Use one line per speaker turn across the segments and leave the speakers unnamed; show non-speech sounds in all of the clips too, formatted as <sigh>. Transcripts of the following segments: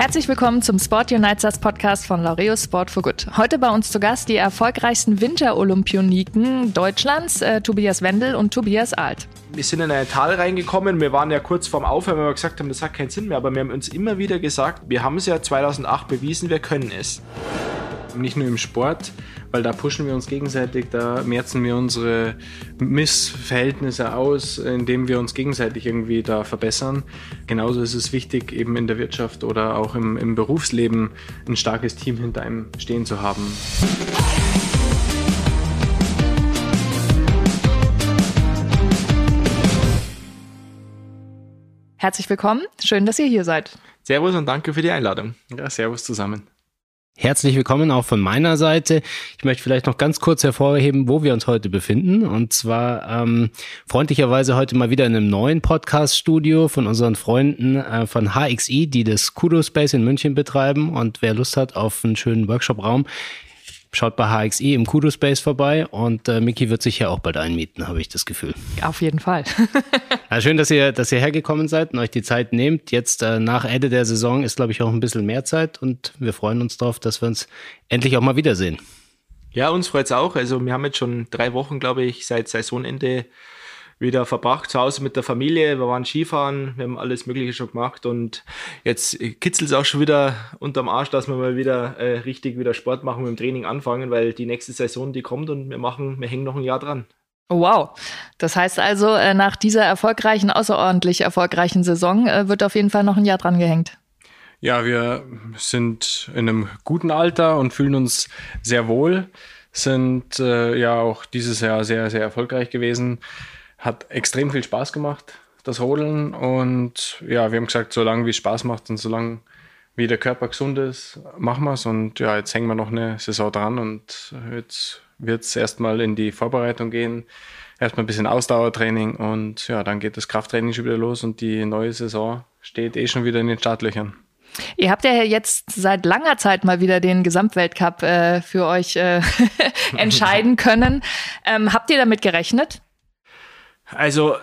Herzlich willkommen zum Sport Uniteds Podcast von Laureus Sport for Good. Heute bei uns zu Gast die erfolgreichsten Winterolympioniken Deutschlands, äh, Tobias Wendel und Tobias Alt.
Wir sind in ein Tal reingekommen, wir waren ja kurz vorm Aufhören, weil wir gesagt haben, das hat keinen Sinn mehr, aber wir haben uns immer wieder gesagt, wir haben es ja 2008 bewiesen, wir können es.
Nicht nur im Sport, weil da pushen wir uns gegenseitig, da merzen wir unsere Missverhältnisse aus, indem wir uns gegenseitig irgendwie da verbessern. Genauso ist es wichtig, eben in der Wirtschaft oder auch im, im Berufsleben ein starkes Team hinter einem stehen zu haben.
Herzlich willkommen, schön, dass ihr hier seid.
Servus und danke für die Einladung.
Ja, servus zusammen.
Herzlich willkommen auch von meiner Seite. Ich möchte vielleicht noch ganz kurz hervorheben, wo wir uns heute befinden. Und zwar ähm, freundlicherweise heute mal wieder in einem neuen Podcast-Studio von unseren Freunden äh, von HXI, die das Kudo Space in München betreiben. Und wer Lust hat auf einen schönen Workshop-Raum, Schaut bei HXI im Kudo Space vorbei und äh, Miki wird sich ja auch bald einmieten, habe ich das Gefühl.
Auf jeden Fall. <laughs>
ja, schön, dass ihr, dass ihr hergekommen seid und euch die Zeit nehmt. Jetzt äh, nach Ende der Saison ist, glaube ich, auch ein bisschen mehr Zeit und wir freuen uns darauf, dass wir uns endlich auch mal wiedersehen.
Ja, uns freut es auch. Also wir haben jetzt schon drei Wochen, glaube ich, seit Saisonende wieder verbracht, zu Hause mit der Familie. Wir waren Skifahren, wir haben alles Mögliche schon gemacht und jetzt kitzelt es auch schon wieder unterm Arsch, dass wir mal wieder äh, richtig wieder Sport machen, mit dem Training anfangen, weil die nächste Saison, die kommt und wir machen, wir hängen noch ein Jahr dran.
Oh, wow. Das heißt also, äh, nach dieser erfolgreichen, außerordentlich erfolgreichen Saison äh, wird auf jeden Fall noch ein Jahr dran gehängt.
Ja, wir sind in einem guten Alter und fühlen uns sehr wohl, sind äh, ja auch dieses Jahr sehr, sehr erfolgreich gewesen. Hat extrem viel Spaß gemacht, das Rodeln. Und ja, wir haben gesagt, solange wie es Spaß macht und solange wie der Körper gesund ist, machen wir es. Und ja, jetzt hängen wir noch eine Saison dran und jetzt wird es erstmal in die Vorbereitung gehen. Erstmal ein bisschen Ausdauertraining und ja, dann geht das Krafttraining schon wieder los und die neue Saison steht eh schon wieder in den Startlöchern.
Ihr habt ja jetzt seit langer Zeit mal wieder den Gesamtweltcup äh, für euch äh, <laughs> entscheiden können. Ähm, habt ihr damit gerechnet?
Also,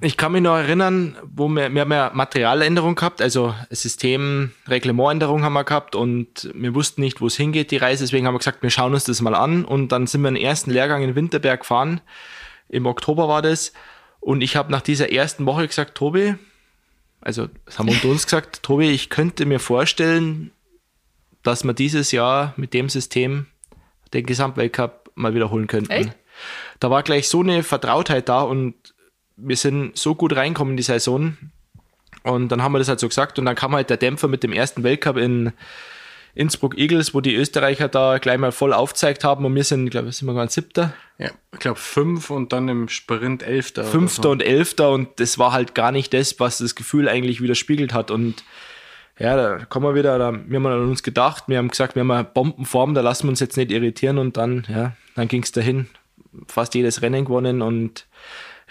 ich kann mich noch erinnern, wo wir, wir haben ja Materialänderung gehabt, also System, Reglementänderung haben wir gehabt und wir wussten nicht, wo es hingeht, die Reise, deswegen haben wir gesagt, wir schauen uns das mal an und dann sind wir den ersten Lehrgang in Winterberg gefahren, im Oktober war das und ich habe nach dieser ersten Woche gesagt, Tobi, also das haben wir unter uns gesagt, <laughs> Tobi, ich könnte mir vorstellen, dass wir dieses Jahr mit dem System den Gesamtweltcup mal wiederholen könnten. Echt? Da war gleich so eine Vertrautheit da und wir sind so gut reinkommen in die Saison. Und dann haben wir das halt so gesagt und dann kam halt der Dämpfer mit dem ersten Weltcup in Innsbruck Eagles, wo die Österreicher da gleich mal voll aufgezeigt haben und wir sind, glaube ich, sind wir ganz siebter.
Ja, ich glaube fünf und dann im Sprint elfter.
Fünfter so. und elfter und das war halt gar nicht das, was das Gefühl eigentlich widerspiegelt hat und ja, da kommen wir wieder, da, wir haben an uns gedacht, wir haben gesagt, wir haben eine Bombenform, da lassen wir uns jetzt nicht irritieren und dann, ja, dann ging es dahin fast jedes Rennen gewonnen und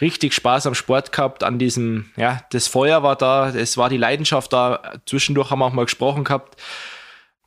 richtig Spaß am Sport gehabt, an diesem, ja, das Feuer war da, es war die Leidenschaft da. Zwischendurch haben wir auch mal gesprochen gehabt.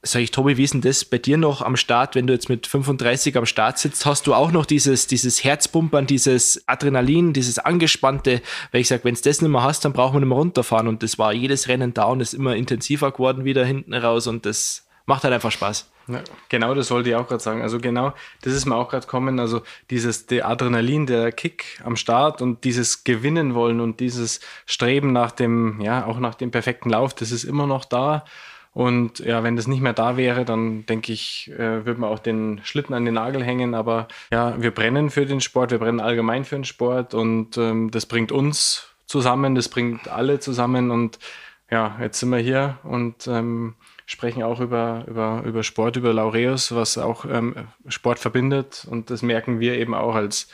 Sag ich, Tobi, wie ist denn das bei dir noch am Start, wenn du jetzt mit 35 am Start sitzt? Hast du auch noch dieses, dieses Herzpumpern, dieses Adrenalin, dieses Angespannte? Weil ich sage, wenn es das nicht mehr hast, dann brauchen wir nicht mehr runterfahren. Und das war jedes Rennen da und ist immer intensiver geworden wieder hinten raus und das macht halt einfach Spaß.
Ja, genau, das wollte ich auch gerade sagen. Also genau, das ist mir auch gerade kommen. Also dieses der Adrenalin, der Kick am Start und dieses Gewinnen wollen und dieses Streben nach dem, ja, auch nach dem perfekten Lauf, das ist immer noch da. Und ja, wenn das nicht mehr da wäre, dann denke ich, äh, würde man auch den Schlitten an den Nagel hängen. Aber ja, wir brennen für den Sport, wir brennen allgemein für den Sport und ähm, das bringt uns zusammen, das bringt alle zusammen. Und ja, jetzt sind wir hier und ähm, sprechen auch über, über, über Sport, über Laureus, was auch ähm, Sport verbindet. Und das merken wir eben auch als,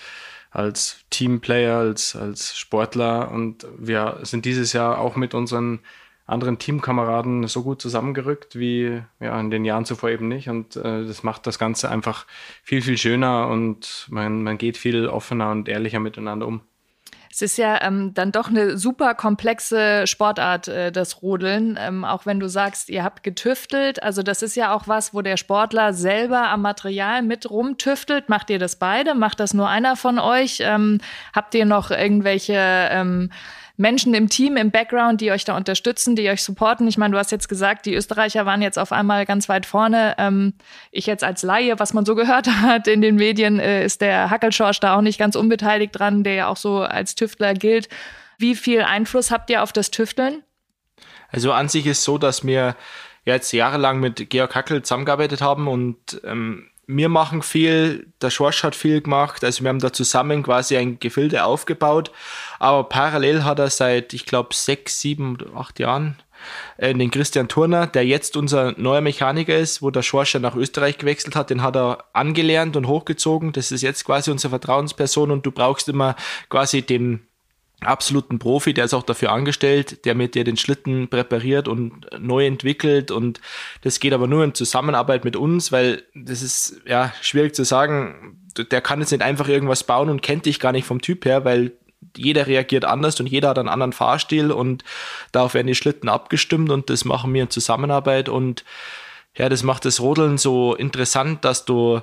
als Teamplayer, als, als Sportler. Und wir sind dieses Jahr auch mit unseren anderen Teamkameraden so gut zusammengerückt wie ja, in den Jahren zuvor eben nicht. Und äh, das macht das Ganze einfach viel, viel schöner und man, man geht viel offener und ehrlicher miteinander um.
Es ist ja ähm, dann doch eine super komplexe Sportart, äh, das Rodeln. Ähm, auch wenn du sagst, ihr habt getüftelt. Also das ist ja auch was, wo der Sportler selber am Material mit rumtüftelt. Macht ihr das beide? Macht das nur einer von euch? Ähm, habt ihr noch irgendwelche ähm, Menschen im Team, im Background, die euch da unterstützen, die euch supporten? Ich meine, du hast jetzt gesagt, die Österreicher waren jetzt auf einmal ganz weit vorne. Ähm, ich jetzt als Laie, was man so gehört <laughs> hat in den Medien, äh, ist der Hackelschorsch da auch nicht ganz unbeteiligt dran, der ja auch so als Tüftler gilt. Wie viel Einfluss habt ihr auf das Tüfteln?
Also an sich ist so, dass wir jetzt jahrelang mit Georg Hackel zusammengearbeitet haben und ähm, wir machen viel, der Schorsch hat viel gemacht, also wir haben da zusammen quasi ein Gefilde aufgebaut, aber parallel hat er seit, ich glaube, sechs, sieben, acht Jahren äh, den Christian Turner, der jetzt unser neuer Mechaniker ist, wo der Schorsch ja nach Österreich gewechselt hat, den hat er angelernt und hochgezogen, das ist jetzt quasi unsere Vertrauensperson und du brauchst immer quasi den absoluten Profi, der ist auch dafür angestellt, der mit dir den Schlitten präpariert und neu entwickelt und das geht aber nur in Zusammenarbeit mit uns, weil das ist ja schwierig zu sagen, der kann jetzt nicht einfach irgendwas bauen und kennt dich gar nicht vom Typ her, weil jeder reagiert anders und jeder hat einen anderen Fahrstil und darauf werden die Schlitten abgestimmt und das machen wir in Zusammenarbeit und ja, das macht das Rodeln so interessant, dass du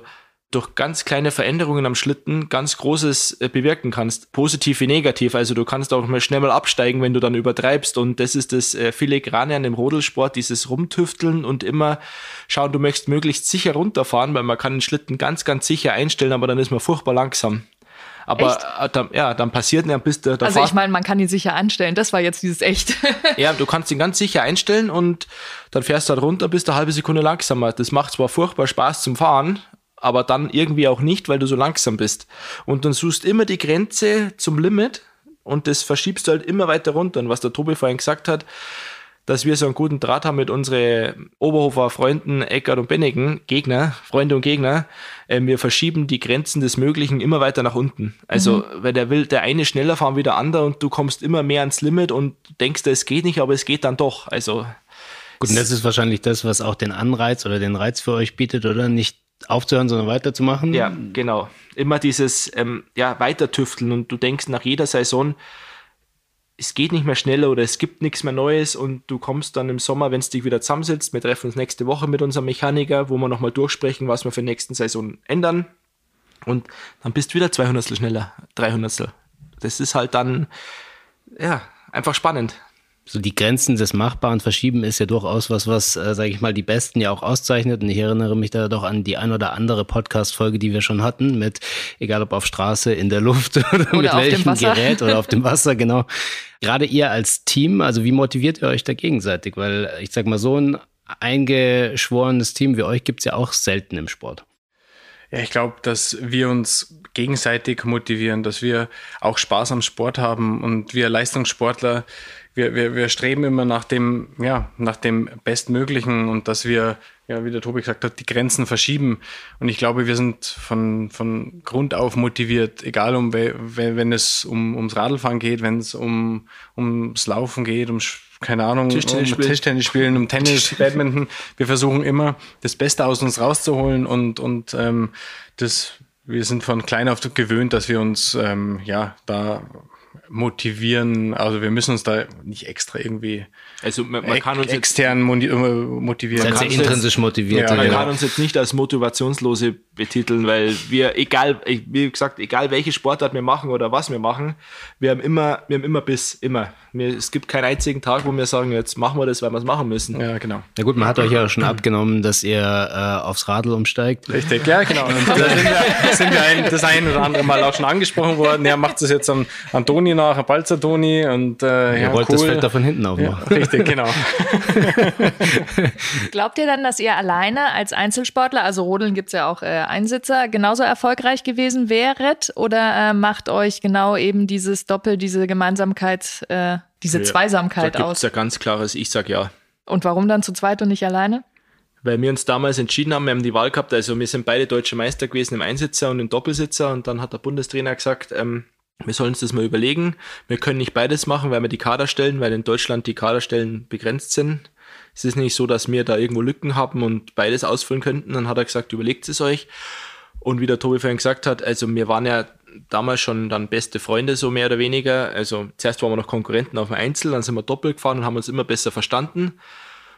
durch ganz kleine Veränderungen am Schlitten ganz Großes äh, bewirken kannst. Positiv wie negativ. Also du kannst auch mal schnell mal absteigen, wenn du dann übertreibst. Und das ist das äh, Filigrane an dem Rodelsport, dieses Rumtüfteln und immer schauen, du möchtest möglichst sicher runterfahren, weil man kann den Schlitten ganz, ganz sicher einstellen, aber dann ist man furchtbar langsam. Aber äh, dann, ja, dann passiert ja bis der,
Also ich meine, man kann ihn sicher einstellen. Das war jetzt dieses echt. <laughs>
ja, du kannst ihn ganz sicher einstellen und dann fährst du halt runter, bist eine halbe Sekunde langsamer. Das macht zwar furchtbar Spaß zum Fahren, aber dann irgendwie auch nicht, weil du so langsam bist. Und dann suchst immer die Grenze zum Limit und das verschiebst du halt immer weiter runter. Und was der Tobi vorhin gesagt hat, dass wir so einen guten Draht haben mit unseren Oberhofer Freunden Eckert und Benneken, Gegner, Freunde und Gegner. Äh, wir verschieben die Grenzen des Möglichen immer weiter nach unten. Also, mhm. weil der will der eine schneller fahren wie der andere und du kommst immer mehr ans Limit und denkst, es geht nicht, aber es geht dann doch. Also.
Gut, und das ist wahrscheinlich das, was auch den Anreiz oder den Reiz für euch bietet, oder? Nicht aufzuhören, sondern weiterzumachen.
Ja, genau. Immer dieses ähm, ja, Weitertüfteln. Und du denkst nach jeder Saison, es geht nicht mehr schneller oder es gibt nichts mehr Neues. Und du kommst dann im Sommer, wenn es dich wieder zusammensitzt, wir treffen uns nächste Woche mit unserem Mechaniker, wo wir nochmal durchsprechen, was wir für die nächsten Saison ändern. Und dann bist du wieder 200 schneller, 300 Das ist halt dann, ja, einfach spannend
so die Grenzen des Machbaren verschieben ist ja durchaus was, was, äh, sage ich mal, die Besten ja auch auszeichnet. Und ich erinnere mich da doch an die ein oder andere Podcast-Folge, die wir schon hatten, mit, egal ob auf Straße, in der Luft oder, <laughs> oder mit welchem Gerät oder auf dem <laughs> Wasser, genau. Gerade ihr als Team, also wie motiviert ihr euch da gegenseitig? Weil ich sag mal, so ein eingeschworenes Team wie euch gibt's ja auch selten im Sport.
Ja, ich glaube, dass wir uns gegenseitig motivieren, dass wir auch Spaß am Sport haben und wir Leistungssportler wir, wir, wir streben immer nach dem, ja, nach dem Bestmöglichen und dass wir, ja, wie der Tobi gesagt hat, die Grenzen verschieben. Und ich glaube, wir sind von, von Grund auf motiviert, egal um, wenn es um, ums Radlfahren geht, wenn es um, ums Laufen geht, um keine Ahnung, Tischtennis, um Tischtennis spielen, um Tennis, <laughs> Badminton. Wir versuchen immer, das Beste aus uns rauszuholen und, und ähm, das, wir sind von klein auf gewöhnt, dass wir uns ähm, ja da motivieren. Also wir müssen uns da nicht extra irgendwie
also man, man kann uns
extern äh, motivieren.
Man kann intrinsisch motiviert.
Ja, man ja. kann uns jetzt nicht als Motivationslose betiteln, weil wir, egal, wie gesagt, egal welche Sportart wir machen oder was wir machen, wir haben immer, wir haben immer bis immer. Wir, es gibt keinen einzigen Tag, wo wir sagen, jetzt machen wir das, weil wir es machen müssen.
Ja, genau.
Na gut, man hat euch ja schon abgenommen, dass ihr äh, aufs Radl umsteigt.
Richtig, ja, genau. Und da sind wir, sind wir ein, das ein oder andere Mal auch schon angesprochen worden. Ja, macht das jetzt an, an Nach, an Balzer Toni und äh,
ja, ja wollt cool. das Feld da von hinten aufmachen.
Ja, richtig, genau. <laughs>
Glaubt ihr dann, dass ihr alleine als Einzelsportler, also Rodeln gibt es ja auch äh, Einsitzer, genauso erfolgreich gewesen wäret? Oder äh, macht euch genau eben dieses Doppel, diese Gemeinsamkeit, äh, diese ja, Zweisamkeit da aus?
ja ganz klares Ich sag ja.
Und warum dann zu zweit und nicht alleine?
Weil wir uns damals entschieden haben, wir haben die Wahl gehabt, also wir sind beide deutsche Meister gewesen im Einsitzer und im Doppelsitzer und dann hat der Bundestrainer gesagt, ähm, wir sollen uns das mal überlegen. Wir können nicht beides machen, weil wir die Kaderstellen, weil in Deutschland die Kaderstellen begrenzt sind. Es ist nicht so, dass wir da irgendwo Lücken haben und beides ausfüllen könnten. Dann hat er gesagt, überlegt es euch. Und wie der Tobi vorhin gesagt hat, also wir waren ja damals schon dann beste Freunde, so mehr oder weniger. Also zuerst waren wir noch Konkurrenten auf dem Einzel, dann sind wir doppelt gefahren und haben uns immer besser verstanden.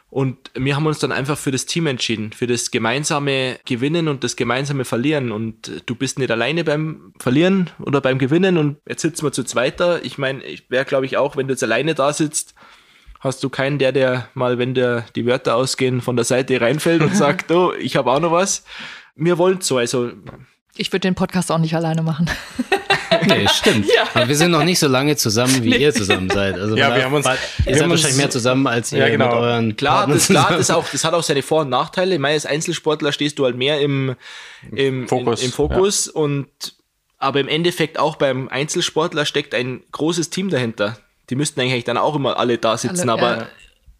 Und wir haben uns dann einfach für das Team entschieden, für das gemeinsame Gewinnen und das gemeinsame Verlieren. Und du bist nicht alleine beim Verlieren oder beim Gewinnen und jetzt sitzen wir zu zweiter. Ich meine, ich wäre, glaube ich, auch, wenn du jetzt alleine da sitzt, hast du keinen, der, der mal, wenn der die Wörter ausgehen, von der Seite reinfällt und <laughs> sagt, oh, ich habe auch noch was. Wir wollen so, also.
Ich würde den Podcast auch nicht alleine machen. <laughs> <laughs>
Nee, stimmt. Ja. Aber wir sind noch nicht so lange zusammen, wie nee. ihr zusammen seid. Also
ja, wir haben uns,
ihr
wir
seid haben wahrscheinlich mehr zusammen als ihr ja, genau. mit euren
Klar, das, klar das, auch, das hat auch seine Vor- und Nachteile. Ich meine, als Einzelsportler stehst du halt mehr im, im Fokus, in, im Fokus ja. und aber im Endeffekt auch beim Einzelsportler steckt ein großes Team dahinter. Die müssten eigentlich dann auch immer alle da sitzen, alle, aber ja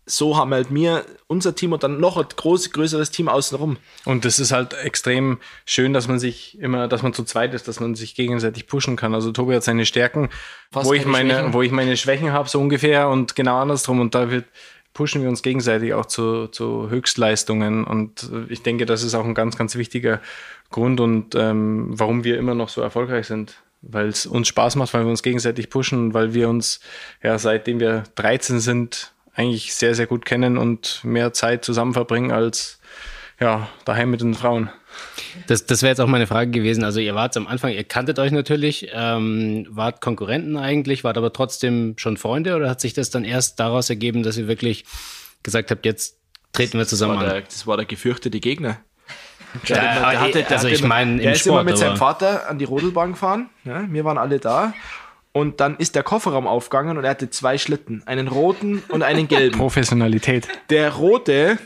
so haben halt mir unser Team und dann noch ein groß, größeres Team außenrum.
Und das ist halt extrem schön, dass man sich immer, dass man zu zweit ist, dass man sich gegenseitig pushen kann. Also Tobi hat seine Stärken, wo ich, meine, Schwächen. wo ich meine Schwächen habe, so ungefähr und genau andersrum. Und da wird, pushen wir uns gegenseitig auch zu, zu Höchstleistungen. Und ich denke, das ist auch ein ganz, ganz wichtiger Grund und ähm, warum wir immer noch so erfolgreich sind weil es uns Spaß macht, weil wir uns gegenseitig pushen, weil wir uns ja seitdem wir 13 sind eigentlich sehr, sehr gut kennen und mehr Zeit zusammen verbringen als ja, daheim mit den Frauen.
Das, das wäre jetzt auch meine Frage gewesen. Also ihr wart am Anfang, ihr kanntet euch natürlich, ähm, wart Konkurrenten eigentlich, wart aber trotzdem schon Freunde oder hat sich das dann erst daraus ergeben, dass ihr wirklich gesagt habt, jetzt treten wir zusammen
das
an?
Der, das war der gefürchtete Gegner.
Der, der, der hatte, der also ich meine,
im ist Sport, immer mit seinem Vater an die Rodelbahn gefahren. Ja, wir waren alle da und dann ist der Kofferraum aufgegangen und er hatte zwei Schlitten. Einen roten und einen gelben. <laughs>
Professionalität.
Der rote,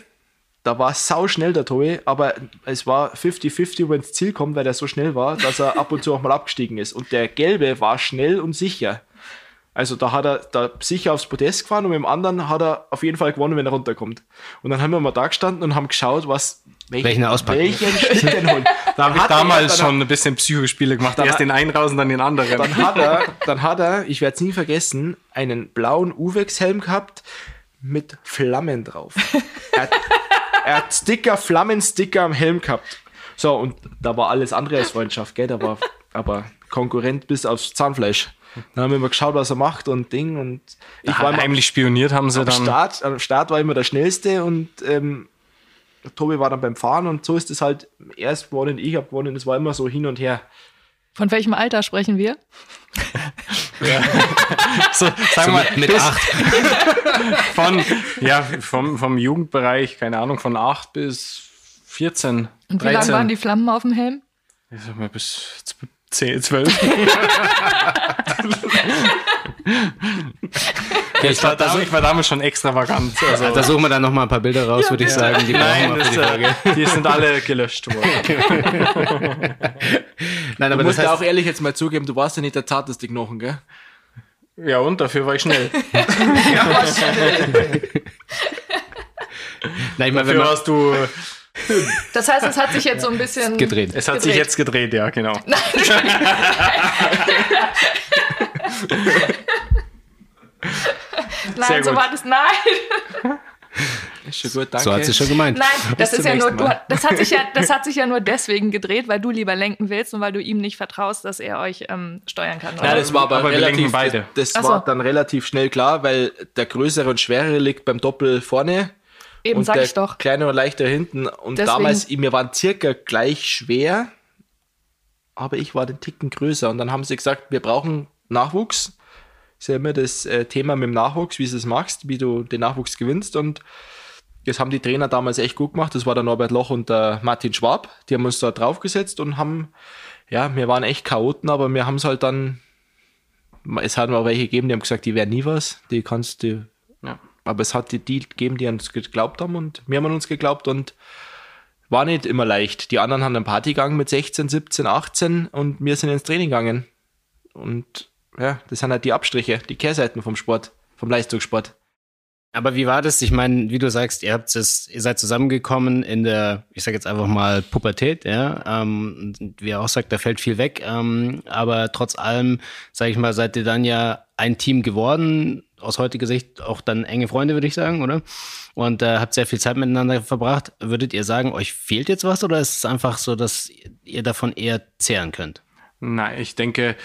da war sau schnell der Tobi, aber es war 50-50, wenn ins Ziel kommt, weil er so schnell war, dass er ab und zu auch mal abgestiegen ist. Und der gelbe war schnell und sicher. Also da hat er da sicher aufs Podest gefahren und mit dem anderen hat er auf jeden Fall gewonnen, wenn er runterkommt. Und dann haben wir mal da gestanden und haben geschaut, was
welchen, welchen auspacken.
Welchen Schnitt denn holen. <laughs>
Da habe ich damals er, schon ein bisschen Psychospiele gemacht. Erst hat, den einen raus und dann den anderen.
Dann hat er, dann hat er, ich werde es nie vergessen, einen blauen Uwex-Helm gehabt mit Flammen drauf. er, hat, er hat Sticker, Flammensticker am Helm gehabt. So, und da war alles andere als Freundschaft, gell? Da war aber Konkurrent bis aufs Zahnfleisch. Dann haben wir immer geschaut, was er macht und Ding. Und
ich war heimlich spioniert, haben sie
am
dann.
Start, am Start war immer der Schnellste und ähm, Tobi war dann beim Fahren und so ist es halt erst gewonnen, ich habe gewonnen. Es war immer so hin und her.
Von welchem Alter sprechen wir? <laughs>
ja. so, sagen wir mit acht. <laughs> von, ja, vom, vom Jugendbereich, keine Ahnung, von acht bis 14.
Und wie lang waren die Flammen auf dem Helm?
Ich sag mal, bis 10, 12. ja, ich, war, da, ich war damals schon extravagant.
Also. Da suchen wir dann noch mal ein paar Bilder raus, ja. würde ich sagen. Die
Nein, das, die, Frage. die sind alle gelöscht worden. <laughs>
Nein, aber du musst das heißt, auch ehrlich jetzt mal zugeben, du warst ja nicht der zarteste Knochen, gell?
Ja, und dafür war ich schnell. <laughs> ja, war schnell. <laughs>
Nein, ich meine, dafür
warst du <laughs>
das heißt, es hat sich jetzt so ein bisschen
gedreht.
Es hat gedreht. sich jetzt gedreht, ja, genau. <laughs> Nein, <laughs>
Nein so war das. Nein.
Ist schon gut, danke.
So hat sie schon gemeint.
Nein, das ist ja nur, du, das hat sich ja, das hat sich ja nur deswegen gedreht, weil du lieber lenken willst und weil du ihm nicht vertraust, dass er euch ähm, steuern kann.
Oder? Ja, das war aber, aber relativ, beide. Das, das war dann relativ schnell klar, weil der größere und schwerere liegt beim Doppel vorne
Eben,
und
sag
der
ich doch.
kleine und leichter hinten. Und Deswegen. damals, wir waren circa gleich schwer, aber ich war den Ticken größer. Und dann haben sie gesagt, wir brauchen Nachwuchs. Ist ja immer das äh, Thema mit dem Nachwuchs, wie du es machst, wie du den Nachwuchs gewinnst. Und das haben die Trainer damals echt gut gemacht. Das war der Norbert Loch und der Martin Schwab. Die haben uns da draufgesetzt und haben, ja, wir waren echt Chaoten, aber wir haben es halt dann, es hat auch welche gegeben, die haben gesagt, die wären nie was. Die kannst du. Aber es hat die, die gegeben, die uns geglaubt haben und wir haben an uns geglaubt und war nicht immer leicht. Die anderen haben einen Party gegangen mit 16, 17, 18 und wir sind ins Training gegangen. Und ja, das sind halt die Abstriche, die Kehrseiten vom Sport, vom Leistungssport.
Aber wie war das? Ich meine, wie du sagst, ihr habt es, ihr seid zusammengekommen in der, ich sage jetzt einfach mal Pubertät, ja. Ähm, wie er auch sagt, da fällt viel weg. Ähm, aber trotz allem, sage ich mal, seid ihr dann ja ein Team geworden. Aus heutiger Sicht auch dann enge Freunde, würde ich sagen, oder? Und äh, habt sehr viel Zeit miteinander verbracht. Würdet ihr sagen, euch fehlt jetzt was oder ist es einfach so, dass ihr davon eher zehren könnt?
Nein, ich denke,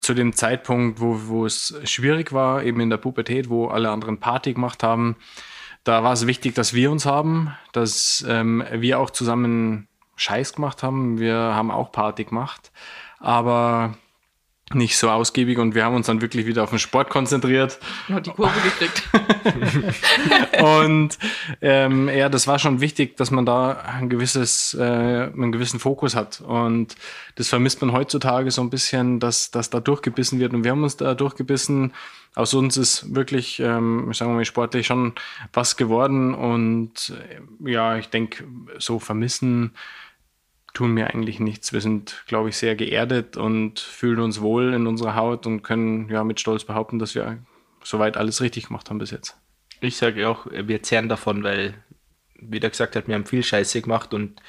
zu dem Zeitpunkt, wo, wo es schwierig war, eben in der Pubertät, wo alle anderen Party gemacht haben, da war es wichtig, dass wir uns haben, dass ähm, wir auch zusammen Scheiß gemacht haben. Wir haben auch Party gemacht, aber nicht so ausgiebig und wir haben uns dann wirklich wieder auf den Sport konzentriert.
Und die Kurve gekriegt. <laughs> <laughs>
und ähm, ja, das war schon wichtig, dass man da ein gewisses, äh, einen gewissen Fokus hat. Und das vermisst man heutzutage so ein bisschen, dass, dass da durchgebissen wird. Und wir haben uns da durchgebissen. Aus uns ist wirklich, ähm, sagen wir mal, sportlich schon was geworden. Und äh, ja, ich denke, so vermissen tun mir eigentlich nichts. Wir sind, glaube ich, sehr geerdet und fühlen uns wohl in unserer Haut und können ja mit Stolz behaupten, dass wir soweit alles richtig gemacht haben bis jetzt.
Ich sage auch, wir zehren davon, weil, wie der gesagt hat, wir haben viel Scheiße gemacht und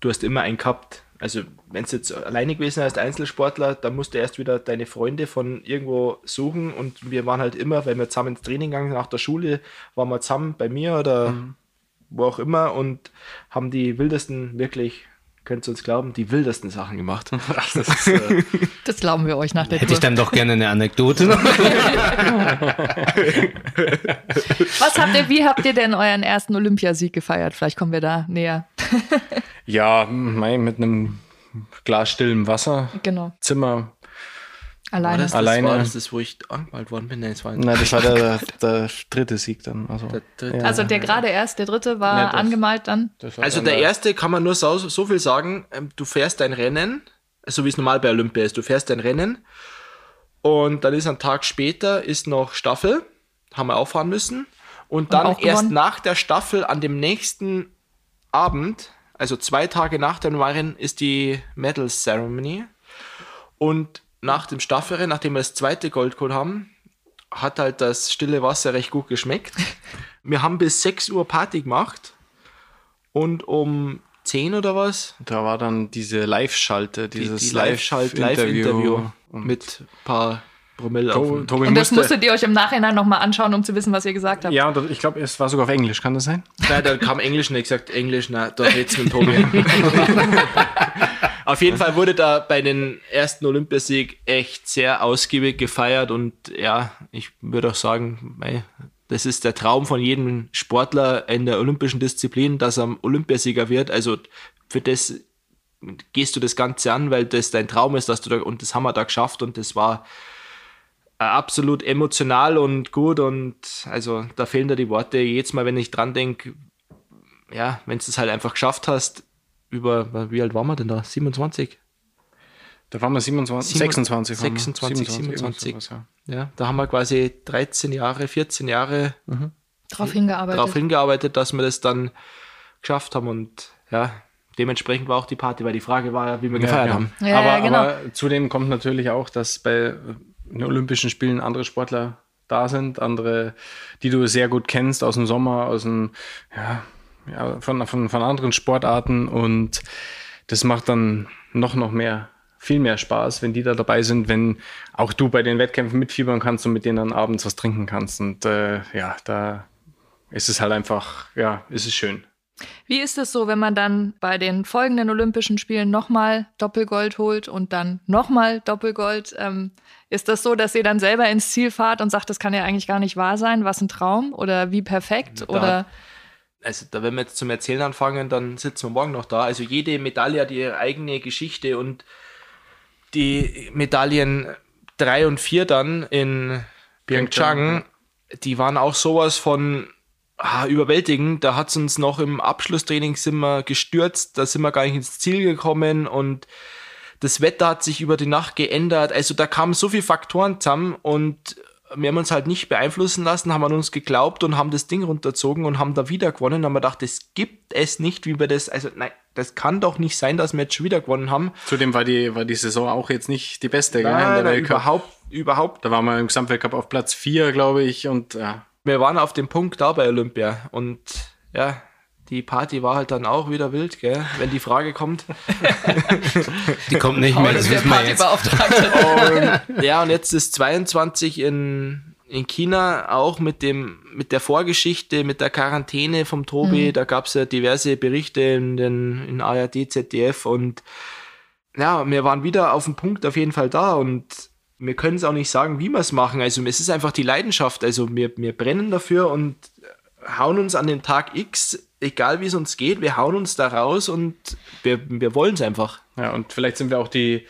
du hast immer einen gehabt. Also, wenn es jetzt alleine gewesen als Einzelsportler, dann musst du erst wieder deine Freunde von irgendwo suchen und wir waren halt immer, weil wir zusammen ins Training gegangen nach der Schule, waren wir zusammen bei mir oder mhm. wo auch immer und haben die wildesten wirklich könnt ihr uns glauben, die wildesten Sachen gemacht. <laughs>
Das, ist, äh <laughs> das glauben wir euch nach der
Hätte Tour. ich dann doch gerne eine Anekdote. <laughs> Was
habt ihr, wie habt ihr denn euren ersten Olympiasieg gefeiert? Vielleicht kommen wir da näher.
ja, mit einem Glas stillem Wasser.
Genau.
Zimmer
Alleine.
War das,
Alleine.
Das war das, das, wo ich angemalt worden bin?
Nein, das war, Nein, das war <laughs> der, der, dritte Sieg dann. Also
der, dritte. Ja. also der gerade erst, der dritte war ja, das, angemalt dann?
Also der erste kann man nur so, so viel sagen, ähm, du fährst dein Rennen, so wie es normal bei Olympia ist, du fährst dein Rennen und dann ist ein Tag später ist noch Staffel, haben wir auffahren müssen und dann und erst nach der Staffel an dem nächsten Abend, also zwei Tage nach dem Rennen, ist die Medal Ceremony und nach dem Staffelrennen, nachdem wir das zweite Gold geholt haben, hat halt das stille Wasser recht gut geschmeckt. <laughs> Wir haben bis 6 Uhr Party gemacht und um 10 oder was?
Da war dann diese Live-Schalte, dieses
die, die Live-Interview Live mit ein paar Promille.
To und das musstet ihr euch im Nachhinein nochmal anschauen, um zu wissen, was ihr gesagt habt.
Ja, und ich glaube, es war sogar auf Englisch, kann das sein?
Nein, da kam Englisch und ich gesagt, Englisch, na, da geht's mit Tobi. <laughs> <laughs> Auf jeden Fall wurde da bei den ersten Olympiasieg echt sehr ausgiebig gefeiert und ja, ich würde auch sagen, das ist der Traum von jedem Sportler in der olympischen Disziplin, dass er Olympiasieger wird. Also für das gehst du das Ganze an, weil das dein Traum ist, dass du da, und das haben wir da geschafft und das war absolut emotional und gut und also da fehlen da die Worte. Jedes Mal, wenn ich dran denke, ja, wenn du es halt einfach geschafft hast, über, wie alt waren wir denn da? 27?
Da waren wir 27, 26.
26, 27, 27. Sowas, ja. ja. da haben wir quasi 13 Jahre, 14 Jahre
mhm. darauf hingearbeitet.
darauf hingearbeitet, dass wir das dann geschafft haben und ja, dementsprechend war auch die Party, weil die Frage war ja, wie wir gefeiert ja. haben.
Ja, aber, genau. aber zudem kommt natürlich auch, dass bei den Olympischen Spielen andere Sportler da sind, andere, die du sehr gut kennst aus dem Sommer, aus dem, ja, ja, von, von, von anderen Sportarten und das macht dann noch, noch mehr, viel mehr Spaß, wenn die da dabei sind, wenn auch du bei den Wettkämpfen mitfiebern kannst und mit denen dann abends was trinken kannst. Und äh, ja, da ist es halt einfach, ja, ist es schön.
Wie ist es so, wenn man dann bei den folgenden Olympischen Spielen nochmal Doppelgold holt und dann nochmal Doppelgold? Ähm, ist das so, dass ihr dann selber ins Ziel fahrt und sagt, das kann ja eigentlich gar nicht wahr sein? Was ein Traum? Oder wie perfekt?
Da,
oder
also da, wenn wir jetzt zum Erzählen anfangen, dann sitzen wir morgen noch da. Also jede Medaille hat ihre eigene Geschichte und die Medaillen 3 und 4 dann in Pyeongchang, die waren auch sowas von ah, überwältigend. Da hat es uns noch im Abschlusstraining sind wir gestürzt, da sind wir gar nicht ins Ziel gekommen und das Wetter hat sich über die Nacht geändert. Also da kamen so viele Faktoren zusammen und wir haben uns halt nicht beeinflussen lassen, haben an uns geglaubt und haben das Ding runterzogen und haben da wieder gewonnen. Haben wir gedacht, das gibt es nicht, wie wir das, also nein, das kann doch nicht sein, dass wir jetzt schon wieder gewonnen haben.
Zudem war die, war die Saison auch jetzt nicht die beste,
nein, gell? überhaupt, überhaupt.
Da waren wir im Gesamtweltcup auf Platz 4, glaube ich, und ja.
Wir waren auf dem Punkt da bei Olympia und ja, die Party war halt dann auch wieder wild, gell? wenn die Frage kommt. <laughs>
die kommt nicht mehr, das wissen wir jetzt. <laughs>
Und, ja, und jetzt ist 22 in, in China auch mit dem mit der Vorgeschichte, mit der Quarantäne vom Tobi. Mhm. Da gab es ja diverse Berichte in den in ARD, ZDF und ja, wir waren wieder auf dem Punkt auf jeden Fall da und wir können es auch nicht sagen, wie wir es machen. Also es ist einfach die Leidenschaft. Also wir, wir brennen dafür und hauen uns an den Tag X, egal wie es uns geht, wir hauen uns da raus und wir, wir wollen es einfach.
Ja, und vielleicht sind wir auch die,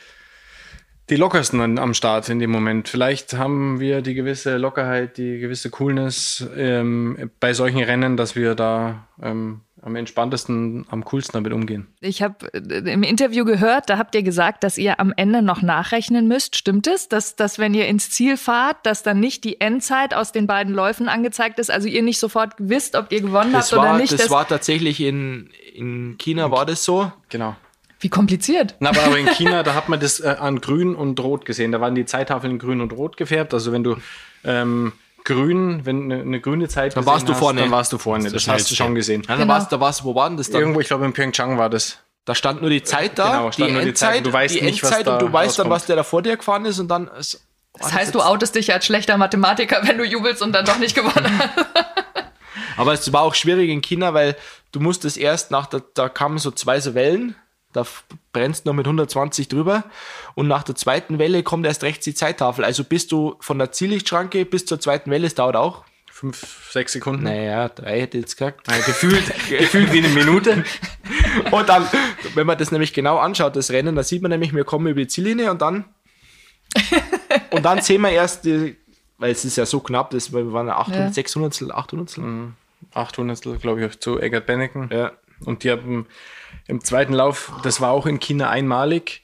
die lockersten am Start in dem Moment. Vielleicht haben wir die gewisse Lockerheit, die gewisse Coolness ähm, bei solchen Rennen, dass wir da ähm, am entspanntesten, am coolsten damit umgehen.
Ich habe äh, im Interview gehört, da habt ihr gesagt, dass ihr am Ende noch nachrechnen müsst. Stimmt es, dass, dass wenn ihr ins Ziel fahrt, dass dann nicht die Endzeit aus den beiden Läufen angezeigt ist? Also ihr nicht sofort wisst, ob ihr gewonnen
Das
habt
war,
oder nicht?
das war tatsächlich in, in China war das so.
Genau.
Wie kompliziert.
Na, aber, aber in China, da hat man das äh, an grün und rot gesehen. Da waren die Zeittafeln grün und rot gefärbt. Also wenn du ähm, grün, wenn eine, eine grüne Zeit
Dann warst du
hast,
vorne.
dann warst du vorne.
Das
Das, hast du schon gesehen.
Ja, da
Genau.
war's, da war's, wo war denn das dann?
Irgendwo, ich glaube in Pyeongchang war das.
Da stand nur die Zeit da,
Genau, stand
die
nur die Zeit
Endzeit,
und du weißt
die
nicht, was
Endzeit
da
und du weißt dann,
rauskommt.
was der da vor dir gefahren ist und dann ist,
Das heißt, du outest dich als schlechter Mathematiker, wenn du jubelst und dann doch nicht gewonnen <laughs> hast.
Aber es war auch schwierig in China, weil du musstest erst nach der, da kamen so zwei so Wellen, da brennst du noch mit 120 drüber und nach der zweiten Welle kommt erst rechts die Zeittafel. Also bist du von der Ziellichtschranke bis zur zweiten Welle, es dauert auch,
Fünf, sechs Sekunden.
naja, drei hätte ich jetzt gesagt.
Ja, gefühlt, gefühlt wie eine Minute. <laughs>
Und dann, wenn man das nämlich genau anschaut, das Rennen, da sieht man nämlich, wir kommen über die Ziellinie und dann <laughs> und dann sehen wir erst, die, weil es ist ja so knapp, das wir waren ja 800,
Ja.
600, 800.
800, glaube ich, zu Eggert Benneken.
Ja.
Und die haben im zweiten Lauf, das war auch in China einmalig,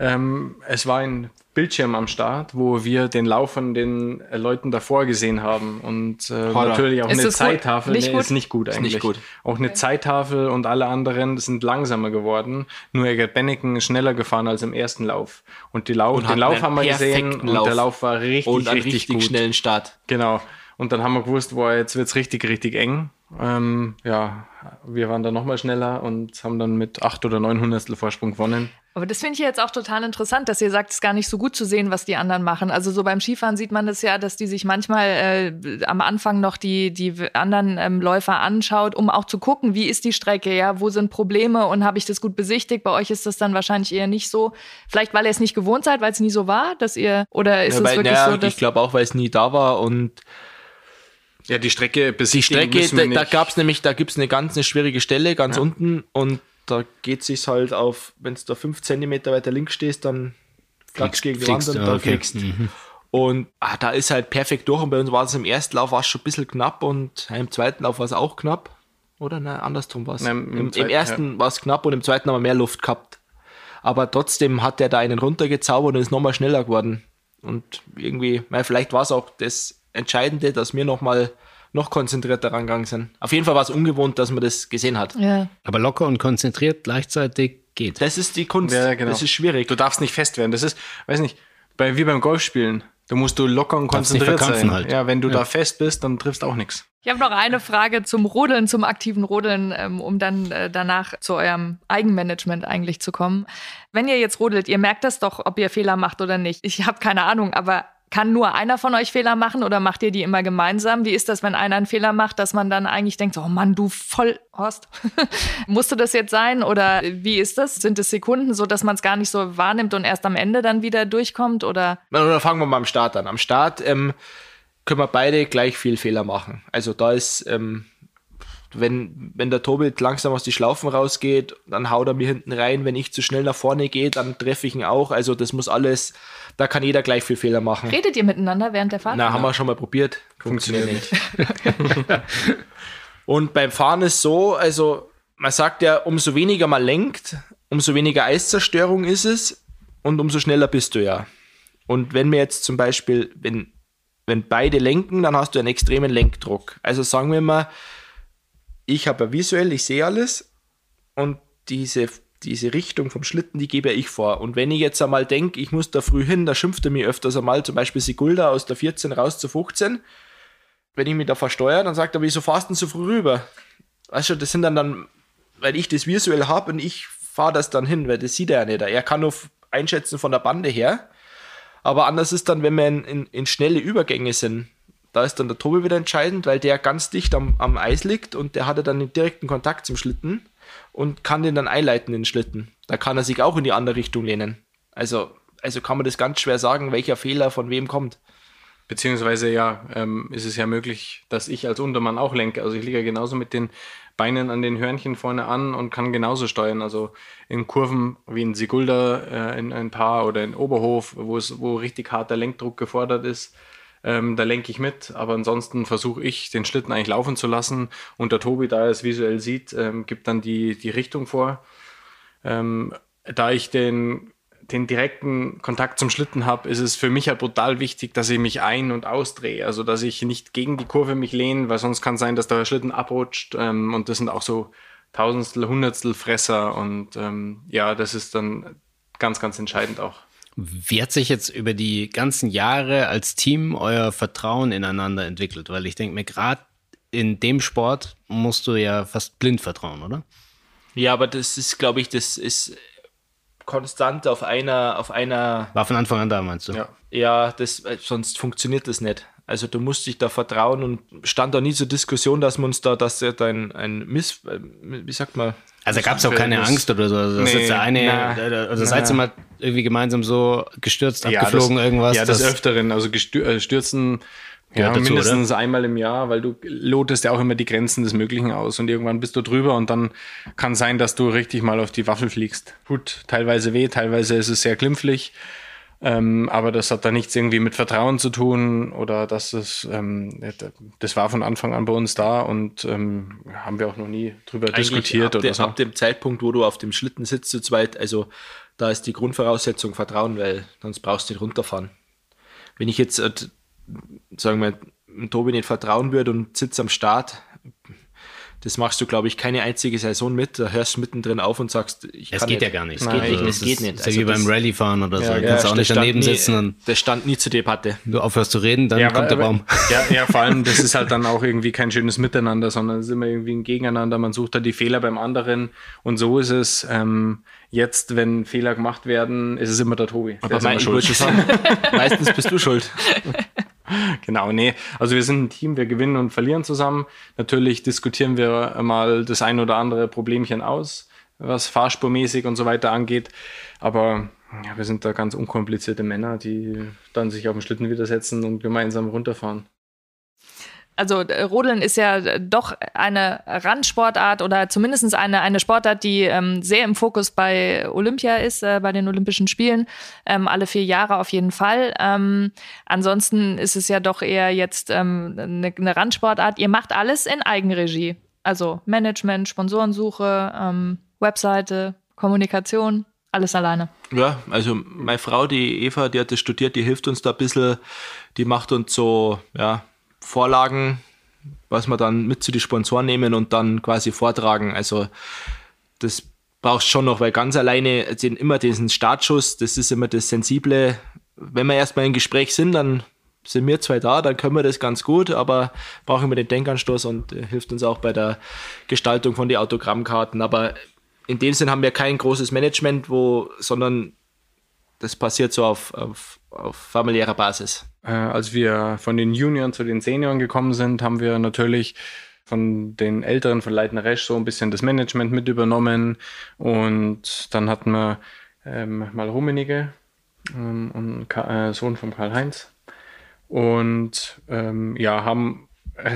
ähm, es war ein Bildschirm am Start, wo wir den Lauf von den äh, Leuten davor gesehen haben. Und äh, natürlich auch
Ist
eine? Zeittafel.
Nicht
nee,
gut?
ist nicht gut eigentlich.
nicht gut.
Auch eine Zeittafel und alle anderen sind langsamer geworden. Nur Eggert Benneken ist schneller gefahren als im ersten Lauf. Und die Lauf,
Und
den Lauf haben wir gesehen
perfekten
und
Lauf.
der Lauf war richtig,
Und einen
richtig,
richtig,
gut.
schnellen Start.
Genau. Und dann haben wir gewusst, boah, jetzt wird's richtig, richtig eng. Ähm, ja, wir waren dann nochmal schneller und haben dann mit acht oder neun Hundertstel Vorsprung gewonnen.
Aber das finde ich jetzt auch total interessant, dass ihr sagt, es ist gar nicht so gut zu sehen, was die anderen machen. Also so beim Skifahren sieht man das ja, dass die sich manchmal äh, am Anfang noch die, die anderen ähm, Läufer anschaut, um auch zu gucken, wie ist die Strecke, ja, wo sind Probleme und habe ich das gut besichtigt. Bei euch ist das dann wahrscheinlich eher nicht so. Vielleicht, weil ihr es nicht gewohnt seid, weil es nie so war, dass ihr, oder ist
Ja,
es
weil,
wirklich
naja,
so, dass
ich glaube auch, weil es nie da war und
Ja, die Strecke
die
besichtigen
Strecke,
müssen wir
da, da es nämlich, da gibt es eine ganz eine schwierige Stelle ganz
Ja.
unten und da geht sich halt auf, wenn du da fünf Zentimeter weiter links stehst, dann fliegst gegen die Wand und
ja,
da
okay.
fliegst. Und ah, da ist halt perfekt durch und bei uns war es im ersten Lauf war es schon ein bisschen knapp und ja, im zweiten Lauf war es auch knapp. Oder nein, andersrum war es.
Im
Im, Im, ersten war es knapp und im zweiten haben wir mehr Luft gehabt. Aber trotzdem hat der da einen runtergezaubert und ist nochmal schneller geworden. Und irgendwie, vielleicht war es auch das Entscheidende, dass wir nochmal noch konzentrierter rangegangen sind. Auf jeden Fall war es ungewohnt, dass man das gesehen hat.
ja.
Aber locker und konzentriert gleichzeitig geht.
Das ist die Kunst.
Ja, genau.
Das ist schwierig.
Du darfst nicht fest werden. Das ist, weiß nicht, bei, wie beim Golfspielen. Da musst du locker und konzentriert sein.
halt.
Ja, wenn du
Ja.
da fest bist, dann triffst auch nichts.
Ich habe noch eine Frage zum Rodeln, zum aktiven Rodeln, ähm, um dann äh, danach zu eurem Eigenmanagement eigentlich zu kommen. Wenn ihr jetzt rodelt, ihr merkt das doch, ob ihr Fehler macht oder nicht. Ich habe keine Ahnung, aber kann nur einer von euch Fehler machen oder macht ihr die immer gemeinsam? Wie ist das, wenn einer einen Fehler macht, dass man dann eigentlich denkt, oh Mann, du Vollhorst, <laughs> musste das jetzt sein? Oder wie ist das? Sind es Sekunden, so dass man es gar nicht so wahrnimmt und erst am Ende dann wieder durchkommt? Oder
Oder fangen wir mal am Start an. Am Start ähm, können wir beide gleich viel Fehler machen. Also da ist, ähm, wenn, wenn der Tobi langsam aus die Schlaufen rausgeht, dann haut er mir hinten rein. Wenn ich zu schnell nach vorne gehe, dann treffe ich ihn auch. Also das muss alles, da kann jeder gleich viel Fehler machen.
redet ihr miteinander während der Fahrt?
Na, haben wir schon mal probiert.
Funktioniert
nicht. <laughs> Und beim Fahren ist so, also man sagt ja, umso weniger man lenkt, umso weniger Eiszerstörung ist es und umso schneller bist du ja. Und wenn wir jetzt zum Beispiel, wenn, wenn beide lenken, dann hast du einen extremen Lenkdruck. Also sagen wir mal, ich habe ja visuell, ich sehe alles und diese, diese Richtung vom Schlitten, die gebe ich vor. Und wenn ich jetzt einmal denke, ich muss da früh hin, da schimpft er mir öfters einmal, zum Beispiel Sigulda aus der 14 raus zu 15. Wenn ich mich da versteuere, dann sagt er, wieso fahrst du so früh rüber? Weißt du, das sind dann dann, weil ich das visuell habe und ich fahre das dann hin, weil das sieht er ja nicht. Er kann nur einschätzen von der Bande her. Aber anders ist dann, wenn wir in, in, in schnelle Übergänge sind. Da ist dann der Tobi wieder entscheidend, weil der ganz dicht am, am Eis liegt und der hatte dann den direkten Kontakt zum Schlitten und kann den dann einleiten in den Schlitten. Da kann er sich auch in die andere Richtung lehnen. Also, also kann man das ganz schwer sagen, welcher Fehler von wem kommt.
Beziehungsweise ja, ähm, ist es ja möglich, dass ich als Untermann auch lenke. Also ich liege ja genauso mit den Beinen an den Hörnchen vorne an und kann genauso steuern. Also in Kurven wie in Sigulda äh, in ein paar oder in Oberhof, wo es wo richtig harter Lenkdruck gefordert ist, ähm, da lenke ich mit. Aber ansonsten versuche ich, den Schlitten eigentlich laufen zu lassen. Und der Tobi, da er es visuell sieht, ähm, gibt dann die, die Richtung vor. Ähm, da ich den den direkten Kontakt zum Schlitten habe, ist es für mich halt brutal wichtig, dass ich mich ein- und ausdrehe. Also, dass ich nicht gegen die Kurve mich lehne, weil sonst kann es sein, dass der Schlitten abrutscht. Ähm, und das sind auch so Tausendstel, Hundertstel Fresser. Und ähm, ja, das ist dann ganz, ganz entscheidend auch.
Wie hat sich jetzt über die ganzen Jahre als Team euer Vertrauen ineinander entwickelt? Weil ich denke mir, gerade in dem Sport musst du ja fast blind vertrauen, oder?
Ja, aber das ist, glaube ich, das ist konstant auf einer, auf einer.
War von Anfang an da, meinst du?
Ja, ja das, äh, sonst funktioniert das nicht. Also du musst dich da vertrauen und stand da nie zur Diskussion, dass wir uns da, dass er ein, ein Miss, äh, wie sagt man?
Also gab es auch keine Angst oder so. Also das nee, ist eine, na, also na. seid ihr mal irgendwie gemeinsam so gestürzt, abgeflogen,
ja, das,
irgendwas?
Ja, des Öfteren. Also äh, stürzen ja, dazu, mindestens oder? einmal im Jahr, weil du lotest ja auch immer die Grenzen des Möglichen aus und irgendwann bist du drüber und dann kann sein, dass du richtig mal auf die Waffel fliegst. Tut teilweise weh, teilweise ist es sehr glimpflich, ähm, aber das hat da nichts irgendwie mit Vertrauen zu tun oder dass es, ähm, das war von Anfang an bei uns da und ähm, haben wir auch noch nie drüber Eigentlich diskutiert
ab
oder
de,
so.
Ab dem Zeitpunkt, wo du auf dem Schlitten sitzt zu zweit, also da ist die Grundvoraussetzung Vertrauen, weil sonst brauchst du nicht runterfahren. Wenn ich jetzt äh, sagen wir, Tobi nicht vertrauen würde und sitzt am Start, das machst du, glaube ich, keine einzige Saison mit. Da hörst du mittendrin auf und sagst,
ich Es geht nicht. ja gar nicht.
Es geht nicht. Es geht nicht.
ist also wie beim Rallye-Fahren oder so. Ja, du kannst ja, auch nicht daneben
nie,
sitzen. Und
das stand nie zur Debatte.
Du aufhörst zu reden, dann ja, kommt aber, der Baum. <laughs>
Ja, ja, vor allem, das ist halt dann auch irgendwie kein schönes Miteinander, sondern es ist immer irgendwie ein Gegeneinander. Man sucht da die Fehler beim anderen. Und so ist es ähm, jetzt, wenn Fehler gemacht werden, ist es immer der Tobi.
Aber mein, ich wollte sagen, <laughs> meistens bist du schuld. <laughs> <laughs>
genau, nee. Also wir sind ein Team, wir gewinnen und verlieren zusammen. Natürlich diskutieren wir mal das ein oder andere Problemchen aus, was fahrspurmäßig und so weiter angeht. Aber ja, wir sind da ganz unkomplizierte Männer, die dann sich auf den Schlitten widersetzen und gemeinsam runterfahren
also äh, Rodeln ist ja äh, doch eine Randsportart oder zumindest eine, eine Sportart, die ähm, sehr im Fokus bei Olympia ist, äh, bei den Olympischen Spielen. Ähm, alle vier Jahre auf jeden Fall. Ähm, ansonsten ist es ja doch eher jetzt ähm, eine, eine Randsportart. Ihr macht alles in Eigenregie. Also Management, Sponsorensuche, ähm, Webseite, Kommunikation, alles alleine.
Ja, also meine Frau, die Eva, die hat das studiert, die hilft uns da ein bisschen, die macht uns so, ja, Vorlagen, was wir dann mit zu den Sponsoren nehmen und dann quasi vortragen. Also das brauchst schon noch, weil ganz alleine den, immer diesen Startschuss, das ist immer das Sensible. Wenn wir erstmal im Gespräch sind, dann sind wir zwei da, dann können wir das ganz gut, aber brauchen immer den Denkanstoß und äh, hilft uns auch bei der Gestaltung von den Autogrammkarten. Aber in dem Sinn haben wir kein großes Management, wo, sondern das passiert so auf, auf, auf familiärer Basis.
Äh, als wir von den Junioren zu den Senioren gekommen sind, haben wir natürlich von den Älteren von Leitner Resch so ein bisschen das Management mit übernommen. Und dann hatten wir ähm, mal Rummenige, ähm, und äh, Sohn von Karl-Heinz. Und ähm, ja, haben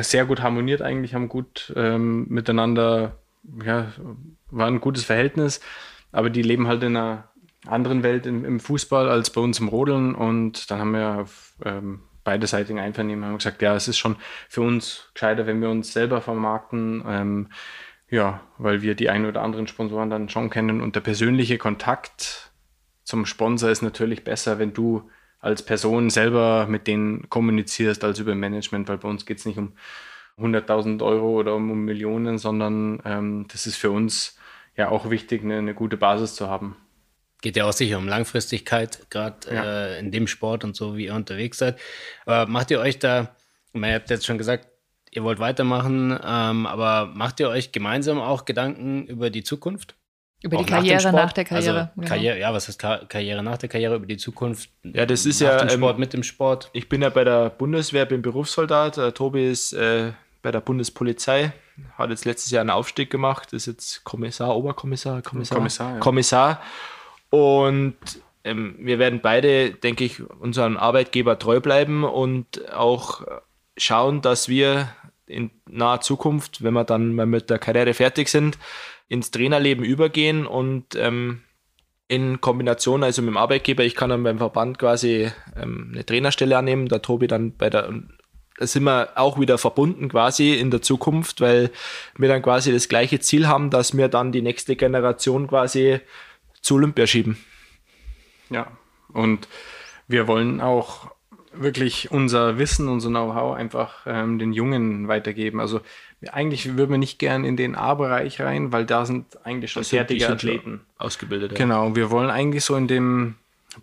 sehr gut harmoniert eigentlich, haben gut ähm, miteinander, ja, war ein gutes Verhältnis. Aber die leben halt in einer anderen Welt im, im, Fußball als bei uns im Rodeln. Und dann haben wir ähm, beiderseitigen Einvernehmen haben gesagt, ja, es ist schon für uns gescheiter, wenn wir uns selber vermarkten, ähm, ja, weil wir die ein oder anderen Sponsoren dann schon kennen. Und der persönliche Kontakt zum Sponsor ist natürlich besser, wenn du als Person selber mit denen kommunizierst als über Management, weil bei uns geht es nicht um 100.000 Euro oder um, um Millionen, sondern ähm, das ist für uns ja auch wichtig, eine, eine gute Basis zu haben
geht ja auch sicher um Langfristigkeit, gerade ja. äh, in dem Sport und so, wie ihr unterwegs seid. Aber macht ihr euch da, ihr habt jetzt schon gesagt, ihr wollt weitermachen, ähm, aber macht ihr euch gemeinsam auch Gedanken über die Zukunft?
Über die Karriere nach, nach, der Karriere. Also,
genau. Karriere. Ja, was heißt Kar Karriere nach der Karriere, über die Zukunft?
Ja, das ist ja.
Dem Sport, ähm, mit dem Sport.
Ich bin ja bei der Bundeswehr, bin Berufssoldat. Der Tobi ist äh, bei der Bundespolizei, hat jetzt letztes Jahr einen Aufstieg gemacht, ist jetzt Kommissar, Oberkommissar, Kommissar. Kommissar. Ja. Kommissar. Und ähm, wir werden beide, denke ich, unserem Arbeitgeber treu bleiben und auch schauen, dass wir in naher Zukunft, wenn wir dann mal mit der Karriere fertig sind, ins Trainerleben übergehen und ähm, in Kombination, also mit dem Arbeitgeber, ich kann dann beim Verband quasi ähm, eine Trainerstelle annehmen, der Tobi dann bei der, da sind wir auch wieder verbunden quasi in der Zukunft, weil wir dann quasi das gleiche Ziel haben, dass wir dann die nächste Generation quasi zu Olympia schieben.
Ja, und wir wollen auch wirklich unser Wissen, unser Know-how einfach ähm, den Jungen weitergeben. Also eigentlich würden wir nicht gern in den A-Bereich rein, weil da sind eigentlich schon fertige Athleten.
Ausgebildet.
Genau, wir wollen eigentlich so in dem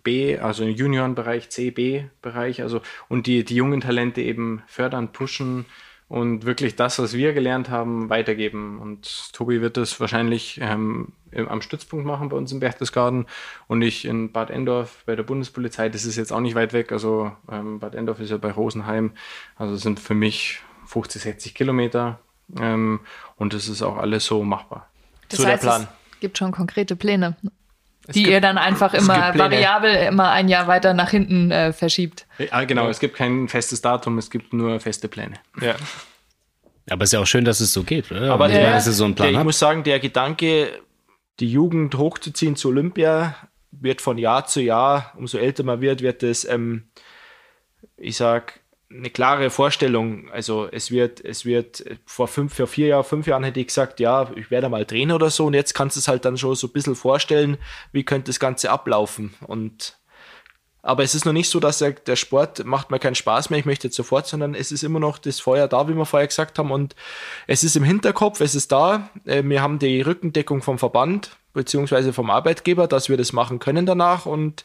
B, also im Juniorenbereich, C, B-Bereich, also und die, die jungen Talente eben fördern, pushen und wirklich das, was wir gelernt haben, weitergeben. Und Tobi wird das wahrscheinlich ähm, am Stützpunkt machen bei uns im Berchtesgaden und ich in Bad Endorf bei der Bundespolizei. Das ist jetzt auch nicht weit weg. Also ähm, Bad Endorf ist ja bei Rosenheim. Also sind für mich 50, 60 Kilometer. Ähm, und das ist auch alles so machbar.
Das so heißt, der Plan. Es gibt schon konkrete Pläne die gibt, ihr dann einfach immer variabel immer ein Jahr weiter nach hinten äh, verschiebt.
Ja, genau, es gibt kein festes Datum, es gibt nur feste Pläne.
Ja.
Aber es ist ja auch schön, dass es so geht, oder?
Aber der, dass so einen Plan der, ich muss sagen, der Gedanke, die Jugend hochzuziehen zu Olympia, wird von Jahr zu Jahr, umso älter man wird, wird es, ähm, ich sag, eine klare Vorstellung. Also es wird, es wird vor fünf, vor vier Jahren, fünf Jahren hätte ich gesagt, ja, ich werde mal Trainer oder so. Und jetzt kannst du es halt dann schon so ein bisschen vorstellen, wie könnte das Ganze ablaufen. Und aber es ist noch nicht so, dass der, der Sport macht mir keinen Spaß mehr, ich möchte jetzt sofort, sondern es ist immer noch das Feuer da, wie wir vorher gesagt haben. Und es ist im Hinterkopf, es ist da. Äh, wir haben die Rückendeckung vom Verband beziehungsweise vom Arbeitgeber, dass wir das machen können danach. Und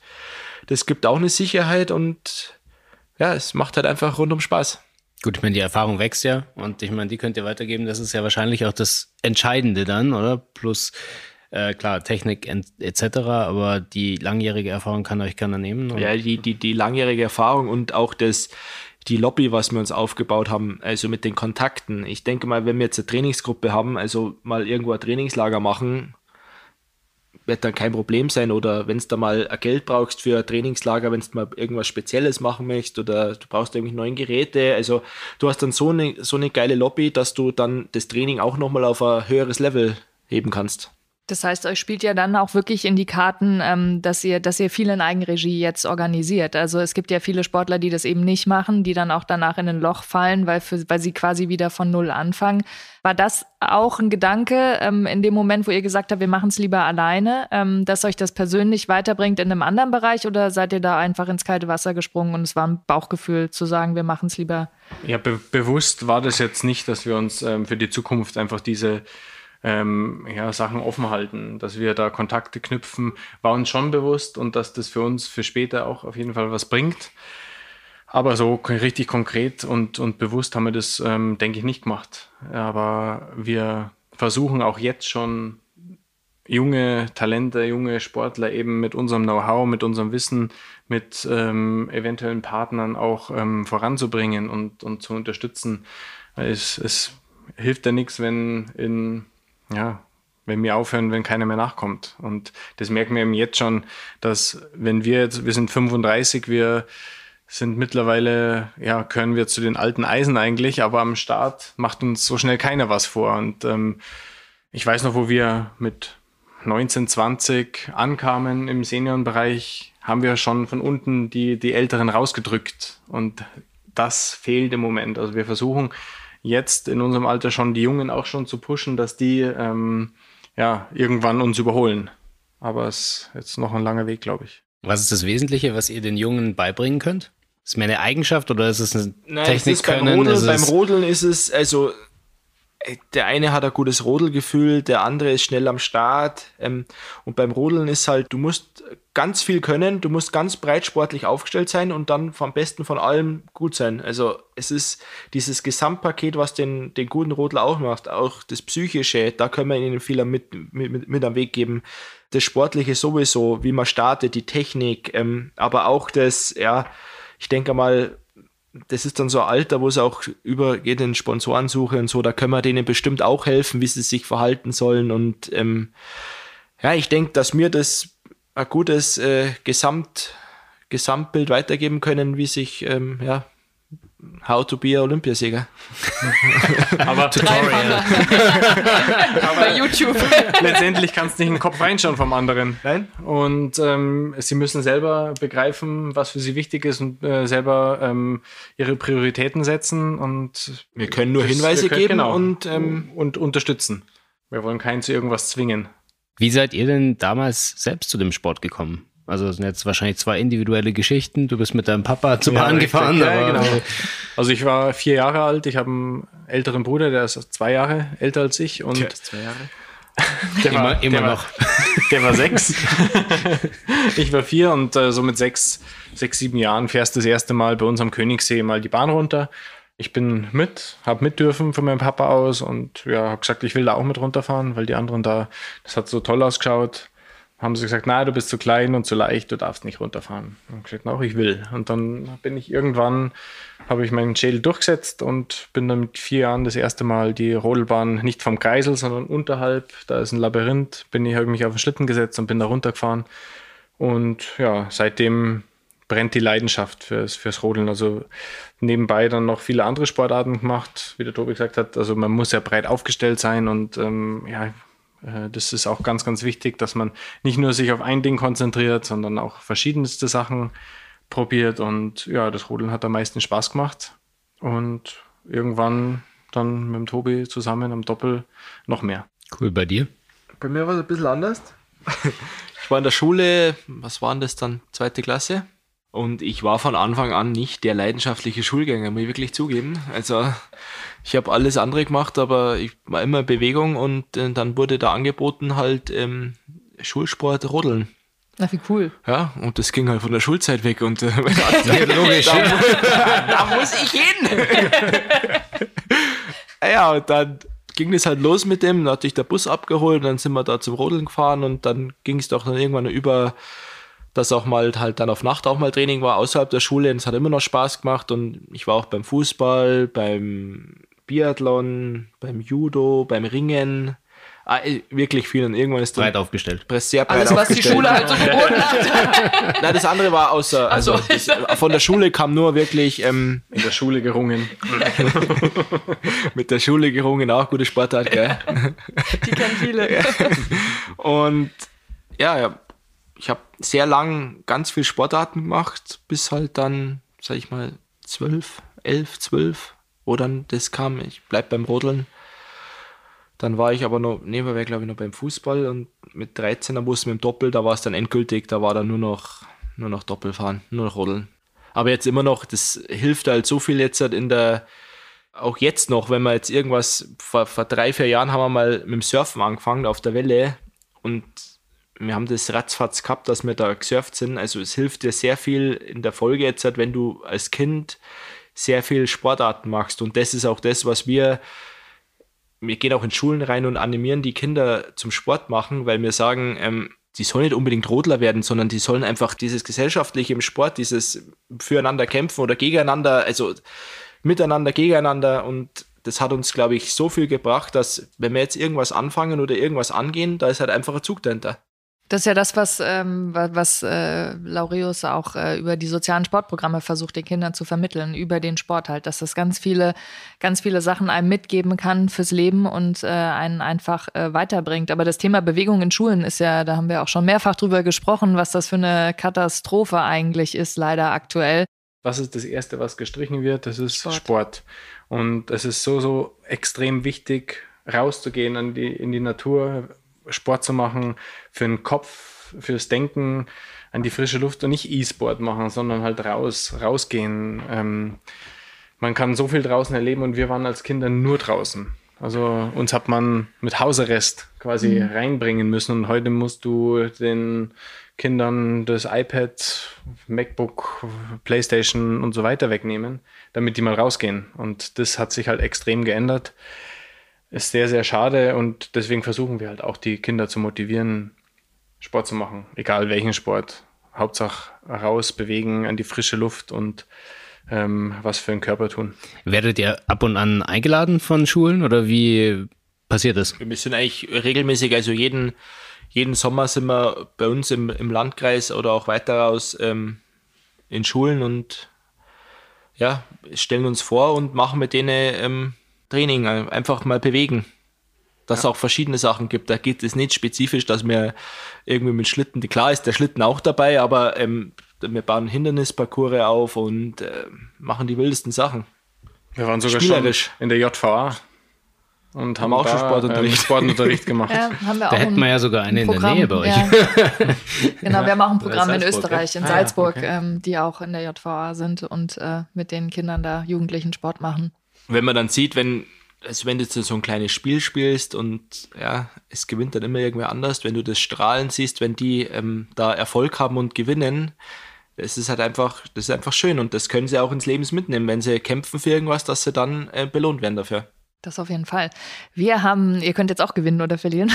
das gibt auch eine Sicherheit und ja, es macht halt einfach rundum Spaß.
Gut, ich meine, die Erfahrung wächst ja und ich meine, die könnt ihr weitergeben. Das ist ja wahrscheinlich auch das Entscheidende dann, oder? Plus, äh, klar, Technik etc., aber die langjährige Erfahrung kann euch keiner nehmen. Oder?
Ja, die, die, die langjährige Erfahrung und auch das, die Lobby, was wir uns aufgebaut haben, also mit den Kontakten. Ich denke mal, wenn wir jetzt eine Trainingsgruppe haben, also mal irgendwo ein Trainingslager machen, wird dann kein Problem sein. Oder wenn du da mal Geld brauchst für ein Trainingslager, wenn du mal irgendwas Spezielles machen möchtest oder du brauchst irgendwie neue Geräte. Also du hast dann so eine, so eine geile Lobby, dass du dann das Training auch nochmal auf ein höheres Level heben kannst.
Das heißt, euch spielt ja dann auch wirklich in die Karten, ähm, dass ihr, dass ihr viel in Eigenregie jetzt organisiert. Also es gibt ja viele Sportler, die das eben nicht machen, die dann auch danach in ein Loch fallen, weil, für, weil sie quasi wieder von Null anfangen. War das auch ein Gedanke ähm, in dem Moment, wo ihr gesagt habt, wir machen es lieber alleine, ähm, dass euch das persönlich weiterbringt in einem anderen Bereich oder seid ihr da einfach ins kalte Wasser gesprungen und es war ein Bauchgefühl zu sagen, wir machen es lieber?
Ja, be bewusst war das jetzt nicht, dass wir uns ähm, für die Zukunft einfach diese ähm, ja, Sachen offen halten, dass wir da Kontakte knüpfen, war uns schon bewusst und dass das für uns für später auch auf jeden Fall was bringt. Aber so richtig konkret und, und bewusst haben wir das, ähm, denke ich, nicht gemacht. Aber wir versuchen auch jetzt schon junge Talente, junge Sportler eben mit unserem Know-how, mit unserem Wissen, mit ähm, eventuellen Partnern auch ähm, voranzubringen und, und zu unterstützen. Es, es hilft ja nichts, wenn in ja, wenn wir aufhören, wenn keiner mehr nachkommt. Und das merken wir eben jetzt schon, dass wenn wir jetzt, wir sind 35, wir sind mittlerweile, ja, gehören wir zu den alten Eisen eigentlich, aber am Start macht uns so schnell keiner was vor. Und ähm, ich weiß noch, wo wir mit 19, 20 ankamen im Seniorenbereich, haben wir schon von unten die, die Älteren rausgedrückt. Und das fehlt im Moment. Also wir versuchen jetzt in unserem Alter schon die Jungen auch schon zu pushen, dass die ähm, ja irgendwann uns überholen. Aber es ist jetzt noch ein langer Weg, glaube ich.
Was ist das Wesentliche, was ihr den Jungen beibringen könnt? Ist es mehr eine Eigenschaft oder ist es eine Nein, Technik? Es
beim, Rodeln, beim Rodeln ist es, also der eine hat ein gutes Rodelgefühl, der andere ist schnell am Start. Ähm, und beim Rodeln ist halt, du musst ganz viel können, du musst ganz breit sportlich aufgestellt sein und dann am besten von allem gut sein. Also es ist dieses Gesamtpaket, was den, den guten Rodler auch macht, auch das Psychische, da können wir ihnen viel mit, mit, mit am Weg geben. Das Sportliche sowieso, wie man startet, die Technik, ähm, aber auch das, ja, ich denke mal, das ist dann so ein Alter, wo es auch übergeht in Sponsorensuche und so, da können wir denen bestimmt auch helfen, wie sie sich verhalten sollen. Und ähm, ja, ich denke, dass mir das ein gutes äh, Gesamt, Gesamtbild weitergeben können, wie sich ähm, ja, How to be a Olympiasieger. <laughs>
aber
Tutorial. <laughs> Bei YouTube.
letztendlich kannst du nicht in den Kopf reinschauen vom anderen.
Nein?
Und ähm, sie müssen selber begreifen, was für sie wichtig ist und äh, selber ähm, ihre Prioritäten setzen. Und
Wir können nur
das-
Hinweise
können-
geben
genau,
und ähm,
und unterstützen. Wir wollen keinen zu irgendwas zwingen.
Wie seid ihr denn damals selbst zu dem Sport gekommen? Also es sind jetzt wahrscheinlich zwei individuelle Geschichten. Du bist mit deinem Papa zur Bahn
richtig.
gefahren.
Ja,
aber
genau. Also ich war vier Jahre alt. Ich habe einen älteren Bruder, der ist zwei Jahre älter als ich. Und
zwei Jahre. <laughs>
der
Immer-
war,
immer
der
noch.
War, <laughs> der war sechs. <laughs> ich war vier und äh, so mit sechs, sechs, sieben Jahren fährst du das erste Mal bei uns am Königssee mal die Bahn runter. Ich bin mit, habe mit dürfen von meinem Papa aus und ja, habe gesagt, ich will da auch mit runterfahren, weil die anderen da, das hat so toll ausgeschaut. Haben sie gesagt, na, du bist zu klein und zu leicht, du darfst nicht runterfahren. Und gesagt, auch ich will. Und dann bin ich irgendwann, habe ich meinen Schädel durchgesetzt und bin dann mit vier Jahren das erste Mal die Rodelbahn nicht vom Kreisel, sondern unterhalb, da ist ein Labyrinth, bin ich, habe mich auf den Schlitten gesetzt und bin da runtergefahren. Und ja, seitdem brennt die Leidenschaft fürs, fürs Rodeln. Also nebenbei dann noch viele andere Sportarten gemacht, wie der Tobi gesagt hat. Also man muss ja breit aufgestellt sein und ähm, ja, das ist auch ganz, ganz wichtig, dass man nicht nur sich auf ein Ding konzentriert, sondern auch verschiedenste Sachen probiert. Und ja, das Rodeln hat am meisten Spaß gemacht. Und irgendwann dann mit dem Tobi zusammen am Doppel noch mehr.
Cool bei dir.
Bei mir war es ein bisschen anders. Ich war in der Schule, was waren das dann, zweite Klasse? Und ich war von Anfang an nicht der leidenschaftliche Schulgänger, muss ich wirklich zugeben. Also ich habe alles andere gemacht, aber ich war immer in Bewegung und äh, dann wurde da angeboten halt ähm, Schulsport Rodeln.
Na, wie cool.
Ja, und das ging halt von der Schulzeit weg und äh, <laughs>
logisch.
da <laughs> muss ich hin. <laughs> ja, und dann ging es halt los mit dem, dann hatte ich der Bus abgeholt, dann sind wir da zum Rodeln gefahren und dann ging es doch dann irgendwann über, dass auch mal halt dann auf Nacht auch mal Training war außerhalb der Schule und es hat immer noch Spaß gemacht und ich war auch beim Fußball, beim Biathlon, beim Judo, beim Ringen, ah, eh, wirklich viel und irgendwann ist dann
Breit aufgestellt.
sehr breit
Alles, was die. Schule halt so geboten hat. <laughs>
Nein, das andere war außer, also
Ach so.
das, von der Schule kam nur wirklich ähm,
In der Schule gerungen. <laughs>
mit der Schule gerungen, auch gute Sportart, gell?
Die kennen viele. <laughs>
Und ja, ja ich habe sehr lang ganz viel Sportarten gemacht, bis halt dann, sag ich mal, zwölf, elf, zwölf, wo dann das kam, ich bleib beim Rodeln. Dann war ich aber noch, nebenbei glaube ich noch beim Fußball und mit 13er Bus mit dem Doppel, da war es dann endgültig, da war dann nur noch, nur noch Doppelfahren, nur noch Rodeln. Aber jetzt immer noch, das hilft halt so viel jetzt halt in der, auch jetzt noch, wenn wir jetzt irgendwas, vor, vor drei, vier Jahren haben wir mal mit dem Surfen angefangen auf der Welle und wir haben das ratzfatz gehabt, dass wir da gesurft sind. Also es hilft dir sehr viel in der Folge jetzt, halt, wenn du als Kind sehr viel Sportarten machst. Und das ist auch das, was wir, wir gehen auch in Schulen rein und animieren die Kinder zum Sport machen, weil wir sagen, ähm, die sollen nicht unbedingt Rodler werden, sondern die sollen einfach dieses gesellschaftliche im Sport, dieses füreinander kämpfen oder gegeneinander, also miteinander, gegeneinander und das hat uns, glaube ich, so viel gebracht, dass wenn wir jetzt irgendwas anfangen oder irgendwas angehen, da ist halt einfach ein Zug dahinter.
Das ist ja das, was, ähm, wa- was äh, Laureus auch äh, über die sozialen Sportprogramme versucht, den Kindern zu vermitteln, über den Sport halt, dass das ganz viele, ganz viele Sachen einem mitgeben kann fürs Leben und äh, einen einfach äh, weiterbringt. Aber das Thema Bewegung in Schulen ist ja, da haben wir auch schon mehrfach drüber gesprochen, was das für eine Katastrophe eigentlich ist, leider aktuell.
Was ist das Erste, was gestrichen wird? Das ist
Sport.
Sport. Und es ist so, so extrem wichtig, rauszugehen an die, in die Natur, Sport zu machen, für den Kopf, fürs Denken, an die frische Luft und nicht E-Sport machen, sondern halt raus, rausgehen. Ähm, man kann so viel draußen erleben und wir waren als Kinder nur draußen. Also uns hat man mit Hausarrest quasi reinbringen müssen und heute musst du den Kindern das iPad, MacBook, Playstation und so weiter wegnehmen, damit die mal rausgehen. Und das hat sich halt extrem geändert. Ist sehr, sehr schade und deswegen versuchen wir halt auch die Kinder zu motivieren, Sport zu machen, egal welchen Sport. Hauptsache raus, bewegen, an die frische Luft und ähm, was für den Körper tun.
Werdet ihr ab und an eingeladen von Schulen oder wie passiert das?
Wir sind eigentlich regelmäßig, also jeden, jeden Sommer sind wir bei uns im, im Landkreis oder auch weiter raus ähm, in Schulen und ja, stellen uns vor und machen mit denen ähm, Training, einfach mal bewegen. Dass ja. es auch verschiedene Sachen gibt. Da geht es nicht spezifisch, dass wir irgendwie mit Schlitten, klar ist der Schlitten auch dabei, aber ähm, wir bauen Hindernisparcours auf und äh, machen die wildesten Sachen.
Wir waren sogar schon in der JVA und haben, haben auch schon Sportunterricht, ähm, Sportunterricht gemacht. <laughs> Ja,
haben wir da auch hätten wir ja sogar eine in der Nähe bei euch. Ja. <laughs>
genau, wir haben auch ein Programm in Österreich, in ah, Salzburg, okay. ähm, die auch in der JVA sind und äh, mit den Kindern da Jugendlichen Sport machen.
Wenn man dann sieht, wenn, also wenn du so ein kleines Spiel spielst und ja, es gewinnt dann immer irgendwer anders, wenn du das Strahlen siehst, wenn die ähm, da Erfolg haben und gewinnen, es ist halt einfach, das ist einfach schön und das können sie auch ins Leben mitnehmen, wenn sie kämpfen für irgendwas, dass sie dann äh, belohnt werden dafür.
Das auf jeden Fall. Wir haben, ihr könnt jetzt auch gewinnen oder verlieren.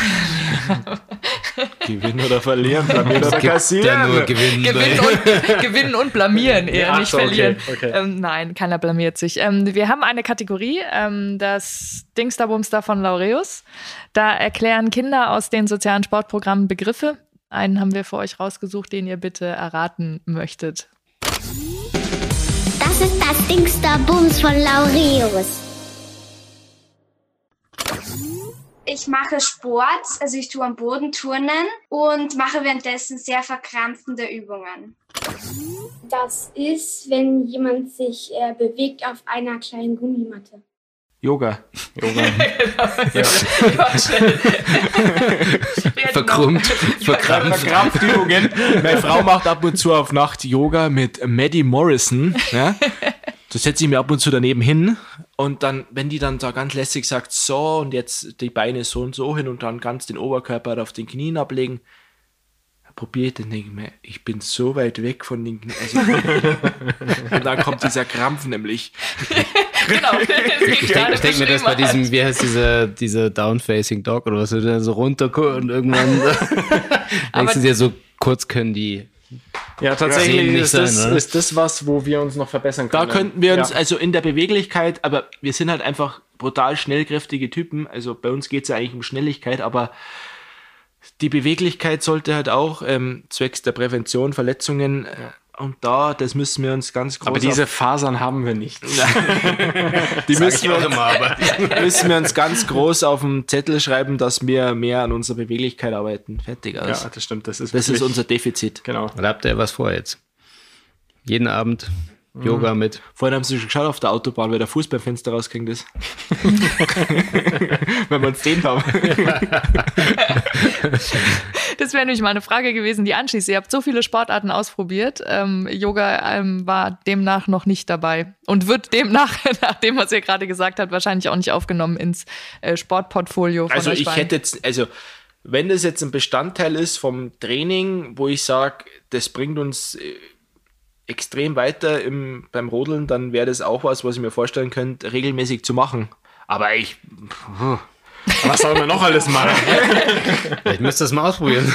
<laughs> <laughs>
gewinnen oder verlieren, <laughs> blamieren oder kassieren.
Ja nur gewinnen,
gewinnen, und, gewinnen und blamieren, eher ja, nicht so, verlieren. Okay, okay. Ähm, nein, keiner blamiert sich. Ähm, wir haben eine Kategorie, ähm, das Dingsterbumster von Laureus. Da erklären Kinder aus den sozialen Sportprogrammen Begriffe. Einen haben wir für euch rausgesucht, den ihr bitte erraten möchtet.
Das ist das Dingsterbums von Laureus. Ich mache Sport, also ich tue am Boden turnen und mache währenddessen sehr verkrampfende Übungen.
Das ist, wenn jemand sich äh, bewegt auf einer kleinen Gummimatte.
Yoga. Yoga. <laughs>
ja. Verkrümmt. Verkrampft.
Verkrampftübungen. Meine Frau macht ab und zu auf Nacht Yoga mit Maddie Morrison. Ja? Da setze ich mir ab und zu daneben hin und dann, wenn die dann da ganz lässig sagt, so und jetzt die Beine so und so hin und dann ganz den Oberkörper auf den Knien ablegen, probiere ich dann denke ich mir, ich bin so weit weg von den Knien. Also, <laughs> und dann kommt dieser Krampf nämlich. <laughs>
genau. Ich denke denk mir das bei diesem, wie heißt dieser, dieser Down-Facing Dog oder was, du so runter und irgendwann <laughs> denkst du dir so, kurz können die
ja, tatsächlich ist, sein, das, ist das was, wo wir uns noch verbessern können.
Da könnten wir uns, ja. also in der Beweglichkeit, aber wir sind halt einfach brutal schnellkräftige Typen. Also bei uns geht es ja eigentlich um Schnelligkeit, aber die Beweglichkeit sollte halt auch ähm, zwecks der Prävention Verletzungen ja. Und da, das müssen wir uns ganz groß.
Aber diese Fasern haben wir nicht. <laughs>
die müssen wir, immer, <laughs> müssen wir uns ganz groß auf dem Zettel schreiben, dass wir mehr an unserer Beweglichkeit arbeiten. Fertig.
Also. Ja, das stimmt. Das ist,
das ist unser Defizit.
Genau.
Oder habt ihr was vor jetzt? Jeden Abend Yoga mit.
Vorhin haben sie schon geschaut auf der Autobahn, weil der Fuß beim Fenster rausging ist. <laughs> Wenn man es sehen haben. <laughs>
das wäre nämlich mal eine Frage gewesen, die anschließt. Ihr habt so viele Sportarten ausprobiert. Ähm, Yoga ähm, war demnach noch nicht dabei und wird demnach, <laughs> nach dem, was ihr gerade gesagt habt, wahrscheinlich auch nicht aufgenommen ins äh, Sportportfolio
von Also ich hätte jetzt, also wenn das jetzt ein Bestandteil ist vom Training, wo ich sage, das bringt uns äh, extrem weiter im, beim Rodeln, dann wäre das auch was, was ich mir vorstellen könnte, regelmäßig zu machen. Aber ich.
Was soll man noch alles machen?
ich müsste das mal ausprobieren.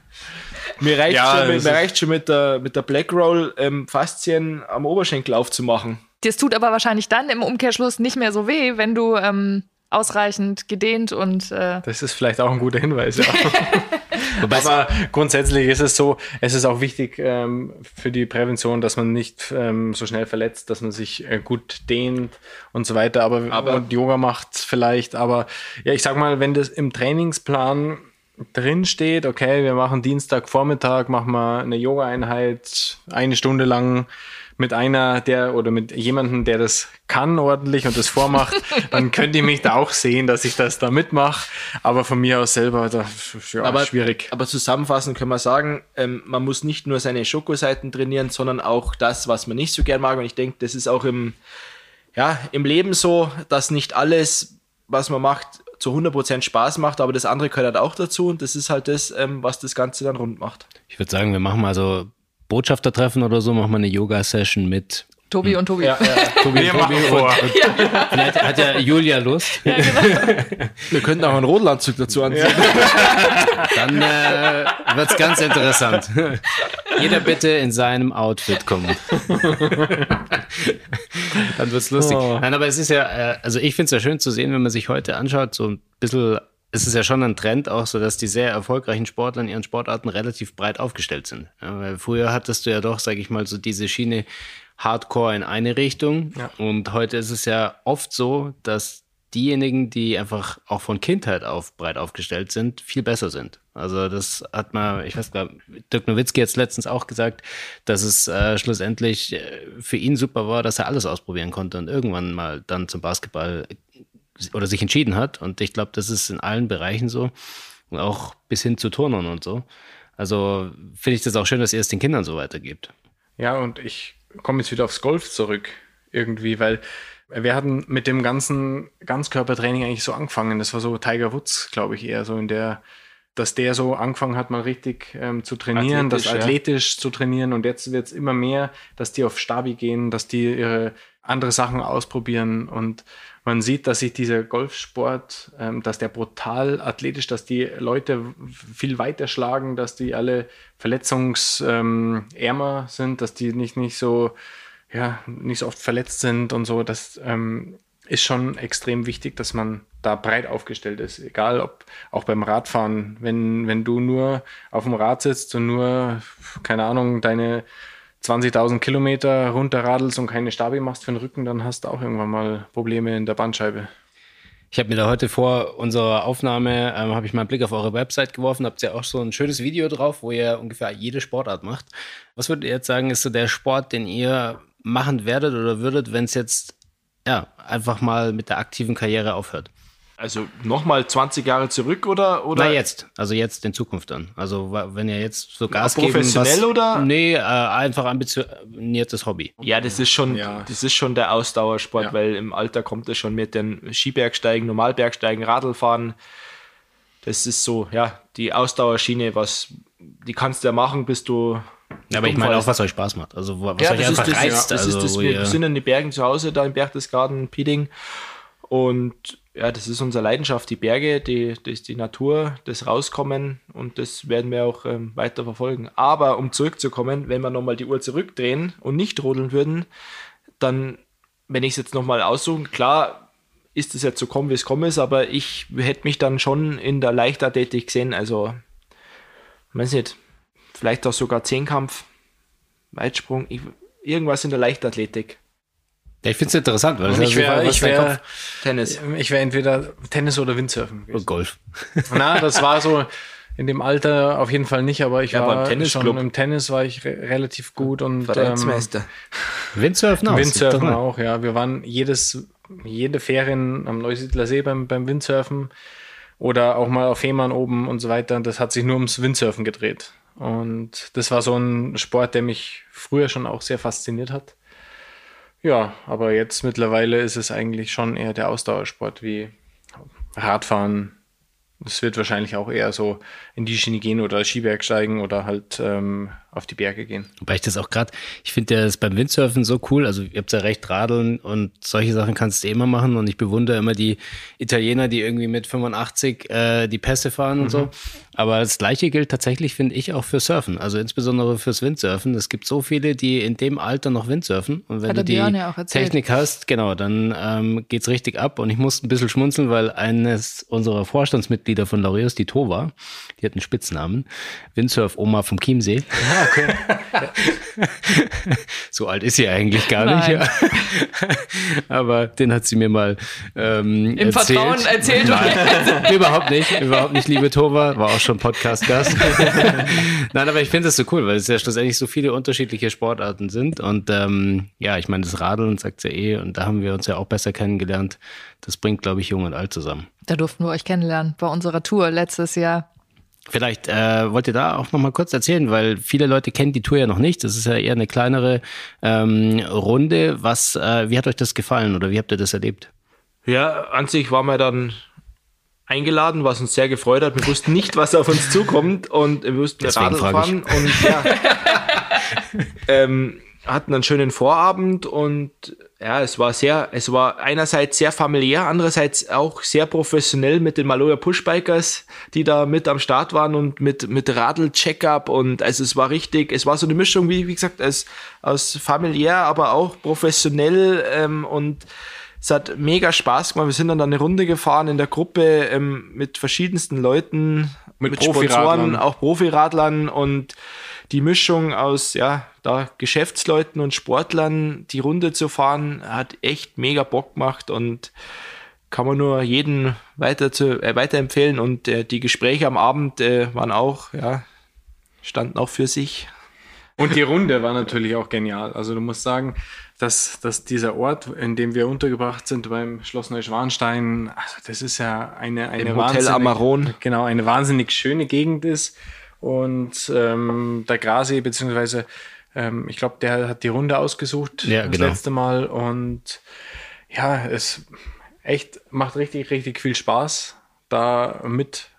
<laughs>
mir reicht, ja, schon, mir reicht schon mit der, mit der Black Roll ähm, Faszien am Oberschenkel aufzumachen.
Das tut aber wahrscheinlich dann im Umkehrschluss nicht mehr so weh, wenn du ähm, ausreichend gedehnt und. Äh
das ist vielleicht auch ein guter Hinweis, ja. <laughs> Aber grundsätzlich ist es so, es ist auch wichtig ähm, für die Prävention, dass man nicht ähm, so schnell verletzt, dass man sich äh, gut dehnt und so weiter. Aber, aber und Yoga macht vielleicht. Aber ja, ich sag mal, wenn das im Trainingsplan drin steht, okay, wir machen Dienstagvormittag, machen wir eine Yoga-Einheit eine Stunde lang mit einer, der oder mit jemandem, der das kann ordentlich und das vormacht, <laughs> dann könnt ihr mich da auch sehen, dass ich das da mitmache. Aber von mir aus selber, das ja,
aber,
schwierig.
Aber zusammenfassend können wir sagen, ähm, man muss nicht nur seine Schokoseiten trainieren, sondern auch das, was man nicht so gern mag. Und ich denke, das ist auch im, ja, im Leben so, dass nicht alles, was man macht, zu 100% Spaß macht, aber das andere gehört halt auch dazu und das ist halt das, ähm, was das Ganze dann rund macht.
Ich würde sagen, wir machen mal so Botschaftertreffen oder so, machen wir eine Yoga-Session mit
Tobi und Tobi. Ja,
ja. <laughs> Tobi wir und Tobi vor. Und, und
ja. Vielleicht hat ja Julia Lust. Ja,
genau. <laughs> Wir könnten auch einen Rodelanzug dazu anziehen. <laughs>
Dann äh, wird es ganz interessant. Jeder bitte in seinem Outfit kommen. Dann wird es lustig. Oh. Nein, aber es ist ja, äh, also ich finde es ja schön zu sehen, wenn man sich heute anschaut, so ein bisschen es ist ja schon ein Trend auch so, dass die sehr erfolgreichen Sportler in ihren Sportarten relativ breit aufgestellt sind. Ja, weil früher hattest du ja doch, sag ich mal, so diese Schiene Hardcore in eine Richtung. Ja. Und heute ist es ja oft so, dass diejenigen, die einfach auch von Kindheit auf breit aufgestellt sind, viel besser sind. Also das hat man, ich weiß gar Dirk Nowitzki jetzt letztens auch gesagt, dass es äh, schlussendlich äh, für ihn super war, dass er alles ausprobieren konnte und irgendwann mal dann zum Basketball oder sich entschieden hat. Und ich glaube, das ist in allen Bereichen so. Und auch bis hin zu Turnern und so. Also finde ich das auch schön, dass ihr es den Kindern so weitergibt.
Ja, und ich komme jetzt wieder aufs Golf zurück irgendwie, weil wir hatten mit dem ganzen Ganzkörpertraining eigentlich so angefangen. Das war so Tiger Woods, glaube ich, eher so in der, dass der so angefangen hat, mal richtig ähm, zu trainieren, athletisch, das athletisch ja. zu trainieren. Und jetzt wird es immer mehr, dass die auf Stabi gehen, dass die ihre andere Sachen ausprobieren. Und man sieht, dass sich dieser Golfsport, ähm, dass der brutal athletisch, dass die Leute viel weiter schlagen, dass die alle verletzungsärmer ähm, sind, dass die nicht, nicht so ja, nicht so oft verletzt sind und so. Das ähm, ist schon extrem wichtig, dass man da breit aufgestellt ist. Egal ob auch beim Radfahren, wenn, wenn du nur auf dem Rad sitzt und nur, keine Ahnung, deine 20.000 Kilometer runterradelst und keine Stabi machst für den Rücken, dann hast du auch irgendwann mal Probleme in der Bandscheibe.
Ich habe mir da heute vor unserer Aufnahme, ähm, habe ich mal einen Blick auf eure Website geworfen, habt ihr auch so ein schönes Video drauf, wo ihr ungefähr jede Sportart macht. Was würdet ihr jetzt sagen, ist so der Sport, den ihr machen werdet oder würdet, wenn es jetzt ja, einfach mal mit der aktiven Karriere aufhört?
Also nochmal 20 Jahre zurück oder? oder?
Na jetzt, also jetzt in Zukunft dann. Also wenn ihr jetzt so Gas
geben, Professionell
was,
oder?
Nee, äh, einfach ambitioniertes Hobby.
Ja, das ist schon, ja. das ist schon der Ausdauersport, ja. weil im Alter kommt es schon mit den Skibergsteigen, Normalbergsteigen, Radlfahren. Das ist so, ja, die Ausdauerschiene, was, die kannst du ja machen, bis du
ja, aber ich meine auch, was euch Spaß macht. Also was
ja,
euch einfach
das,
reizt.
Ja, das
also,
ist das, wir sind in den Bergen zu Hause, da im Berchtesgaden, Pieding. Und ja, das ist unsere Leidenschaft, die Berge, die, das, die Natur, das Rauskommen und das werden wir auch ähm, weiter verfolgen. Aber um zurückzukommen, wenn wir nochmal die Uhr zurückdrehen und nicht rodeln würden, dann, wenn ich es jetzt nochmal aussuchen, klar ist es jetzt so kommen, wie es kommen ist, aber ich hätte mich dann schon in der Leichtathletik gesehen, also, weiß nicht, vielleicht auch sogar Zehnkampf, Weitsprung, ich, irgendwas in der Leichtathletik.
Ja, ich finde es interessant, weil
ich wäre ich wär, Tennis. Ich wäre entweder Tennis oder Windsurfen.
Und Golf. <laughs>
Na, das war so in dem Alter auf jeden Fall nicht, aber ich ja, war Tennis schon im Tennis war ich re relativ gut und
Vereinsmeister.
Ähm, <laughs> Windsurfen auch.
Windsurfen auch, ja. Wir waren jedes jede Ferien am Neusiedler See beim, beim Windsurfen oder auch mal auf Fehmarn oben und so weiter. Das hat sich nur ums Windsurfen gedreht. Und das war so ein Sport, der mich früher schon auch sehr fasziniert hat. Ja, aber jetzt mittlerweile ist es eigentlich schon eher der Ausdauersport wie Radfahren. Es wird wahrscheinlich auch eher so in die Schiene gehen oder Skiberg steigen oder halt ähm, auf die Berge gehen.
Wobei ich das auch gerade, ich finde das beim Windsurfen so cool. Also ihr habt ja recht, Radeln und solche Sachen kannst du immer machen. Und ich bewundere immer die Italiener, die irgendwie mit 85 äh, die Pässe fahren mhm. und so. Aber das gleiche gilt tatsächlich, finde ich, auch für Surfen. Also insbesondere fürs Windsurfen. Es gibt so viele, die in dem Alter noch Windsurfen. Und wenn Hat du die ja Technik hast, genau, dann ähm, geht's richtig ab. Und ich musste ein bisschen schmunzeln, weil eines unserer Vorstandsmitglieder von Laureus, die Tova, die hat einen Spitznamen, Windsurf-Oma vom Chiemsee. Ja <laughs> okay. <laughs> so alt ist sie eigentlich gar Nein. nicht. <laughs> Aber den hat sie mir mal ähm,
Im
erzählt.
Vertrauen erzählt.
Nein, <laughs> überhaupt nicht. Überhaupt nicht, liebe Tova. War auch schon Podcast-Gast. Nein, aber ich finde das so cool, weil es ja schlussendlich so viele unterschiedliche Sportarten sind. Und ähm, ja, ich meine, das Radeln sagt ja eh, und da haben wir uns ja auch besser kennengelernt. Das bringt, glaube ich, Jung und Alt zusammen.
Da durften wir euch kennenlernen bei unserer Tour letztes Jahr.
Vielleicht äh, wollt ihr da auch noch mal kurz erzählen, weil viele Leute kennen die Tour ja noch nicht. Das ist ja eher eine kleinere ähm, Runde. Was, äh, wie hat euch das gefallen oder wie habt ihr das erlebt?
Ja, an sich waren wir dann eingeladen, was uns sehr gefreut hat. Wir wussten nicht, was auf uns zukommt und wir wussten Radl fahren und ja, <laughs> ähm, hatten einen schönen Vorabend und ja, es war sehr, es war einerseits sehr familiär, andererseits auch sehr professionell mit den Maloja Pushbikers, die da mit am Start waren und mit, mit Radl-Checkup und also es war richtig, es war so eine Mischung, wie, wie gesagt, als, aus familiär, aber auch professionell ähm, und Es hat mega Spaß gemacht. Wir sind dann eine Runde gefahren in der Gruppe ähm, mit verschiedensten Leuten,
Mit
mit. Sponsoren, auch Profiradlern und die Mischung aus ja, da Geschäftsleuten und Sportlern, die Runde zu fahren, hat echt mega Bock gemacht und kann man nur jeden weiter zu, äh, weiterempfehlen. Und äh, die Gespräche am Abend äh, waren auch, ja, standen auch für sich.
Und die Runde war natürlich auch genial. Also du musst sagen, dass, dass dieser Ort, in dem wir untergebracht sind, beim Schloss Neuschwanstein, also das ist ja eine, eine
Im Hotel Amaron.
Genau, eine wahnsinnig schöne Gegend ist. Und ähm, der Grasee, beziehungsweise ähm, ich glaube, der hat die Runde ausgesucht
Ja,
das
genau.
letzte Mal. Und ja, es echt macht richtig, richtig viel Spaß, da mit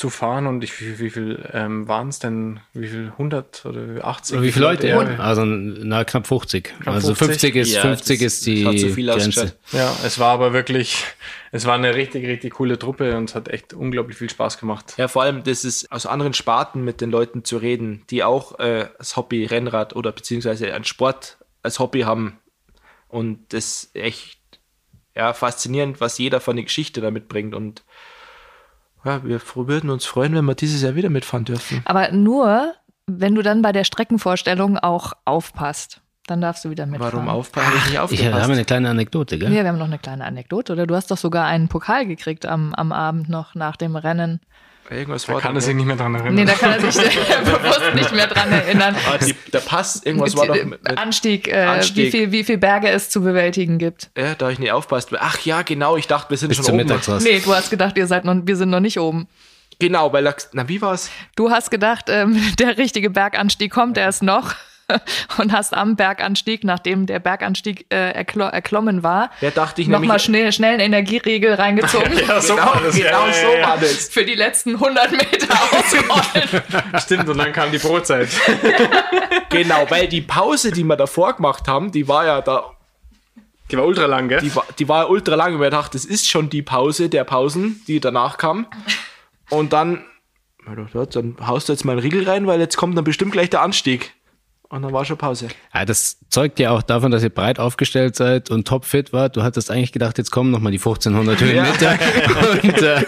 zu fahren. Und ich, wie, wie viel ähm, waren es denn? Wie viel? 100 oder 80?
Oder wie viele Leute?
Ja.
Also na, knapp 50. also
50?
50 ist,
Ja,
50
das-
ist die Grenze.
Ja, es war aber wirklich, es war eine richtig, richtig coole Truppe und es hat echt unglaublich viel Spaß gemacht.
Ja, vor allem, das ist aus anderen Sparten mit den Leuten zu reden, die auch äh, das Hobby Rennrad oder beziehungsweise einen Sport als Hobby haben. Und das ist echt ja, faszinierend, was jeder von der Geschichte da mitbringt. Und ja, wir würden uns freuen, wenn wir dieses Jahr wieder mitfahren dürfen.
Aber nur, wenn du dann bei der Streckenvorstellung auch aufpasst. Dann darfst du wieder mitfahren.
Warum aufpassen? Hab Ich nicht
Ich
aufgepasst.
habe eine kleine Anekdote, gell?
Ja, wir haben noch eine kleine Anekdote. Oder du hast doch sogar einen Pokal gekriegt am, am Abend noch nach dem Rennen.
Irgendwas
Da kann
da,
er sich nicht mehr dran erinnern.
Nee, da kann er sich <laughs> bewusst nicht mehr dran erinnern.
Ah, die, der Pass, irgendwas war doch mit, mit,
Anstieg, äh,
Anstieg.
Wie, viel, wie viel Berge es zu bewältigen gibt.
ja, da ich nicht aufpasst. Ach ja, genau, ich dachte, wir sind
Bis
schon
zur
oben.
Mittagsrast.
Nee, du hast gedacht, ihr seid noch, wir sind noch nicht oben.
Genau, weil, na, wie war's?
Du hast gedacht, ähm, <laughs> der richtige Berganstieg kommt erst noch <laughs> und hast am Berganstieg, nachdem der Berganstieg äh, erklo erklommen war,
Ja, dachte ich
nochmal schnell, schnell einen Energieriegel reingezogen. <laughs>
Ja, so
genau,
war das.
genau
ja,
so
ja,
war das. <laughs>
Für die letzten 100 Meter ausrollen.
Stimmt, und dann kam die Brotzeit.
Genau, weil die Pause, die wir davor gemacht haben, die war ja da,
Die war ultra lang, gell?
die war, die war ja ultra lang. Und wir dachten, das ist schon die Pause der Pausen, die danach kam. Und dann, dann haust du jetzt mal einen Riegel rein, weil jetzt kommt dann bestimmt gleich der Anstieg. Und dann war schon Pause.
Ja, das zeugt ja auch davon, dass ihr breit aufgestellt seid und topfit wart. Du hattest eigentlich gedacht, jetzt kommen noch mal die 1500 Höhenmeter. <laughs> Und äh,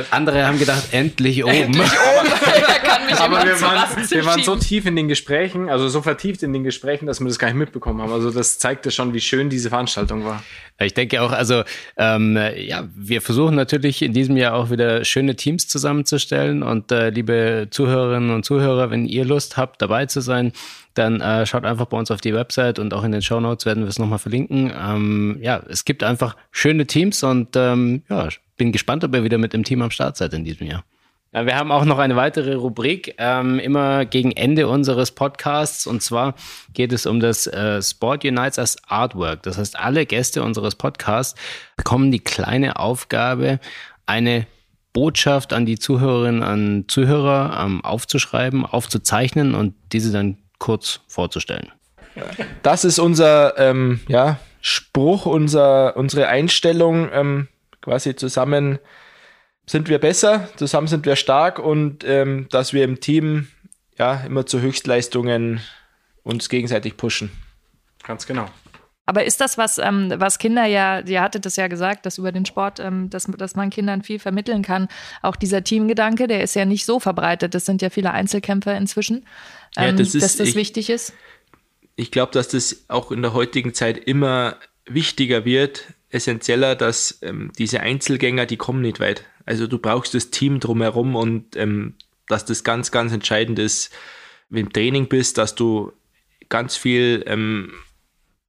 äh, andere haben gedacht, endlich oben.
da <laughs> kann mich
Aber wir waren, wir waren so tief in den Gesprächen, also so vertieft in den Gesprächen, dass wir das gar nicht mitbekommen haben. Also das zeigte schon, wie schön diese Veranstaltung war.
Ich denke auch, also ähm, ja, wir versuchen natürlich in diesem Jahr auch wieder schöne Teams zusammenzustellen. Und äh, liebe Zuhörerinnen und Zuhörer, wenn ihr Lust habt, dabei zu sein, dann äh, schaut einfach bei uns auf die Website und auch in den Show Notes werden wir es nochmal verlinken. Ähm, ja, es gibt einfach schöne Teams und ähm, ja, ich bin gespannt, ob ihr wieder mit dem Team am Start seid in diesem Jahr. Ja, wir haben auch noch eine weitere Rubrik, ähm, immer gegen Ende unseres Podcasts. Und zwar geht es um das äh, Sport Unites as Artwork. Das heißt, alle Gäste unseres Podcasts bekommen die kleine Aufgabe, eine Botschaft an die Zuhörerinnen und Zuhörer ähm, aufzuschreiben, aufzuzeichnen und diese dann kurz vorzustellen.
Das ist unser ähm, ja, Spruch, unser, unsere Einstellung. Ähm, quasi zusammen sind wir besser, zusammen sind wir stark und ähm, dass wir im Team ja immer zu Höchstleistungen uns gegenseitig pushen.
Ganz genau.
Aber ist das was, ähm, was Kinder ja, ihr hattet das ja gesagt, dass über den Sport, ähm, dass, dass man Kindern viel vermitteln kann. Auch dieser Teamgedanke, der ist ja nicht so verbreitet. Das sind ja viele Einzelkämpfer inzwischen,
Ja,
ähm,
das ist-
dass das
ich-
wichtig ist.
ich glaube, dass das auch in der heutigen Zeit immer wichtiger wird, essentieller, dass ähm, diese Einzelgänger, die kommen nicht weit. Also du brauchst das Team drumherum und ähm, dass das ganz, ganz entscheidend ist, wenn du im Training bist, dass du ganz viel ähm,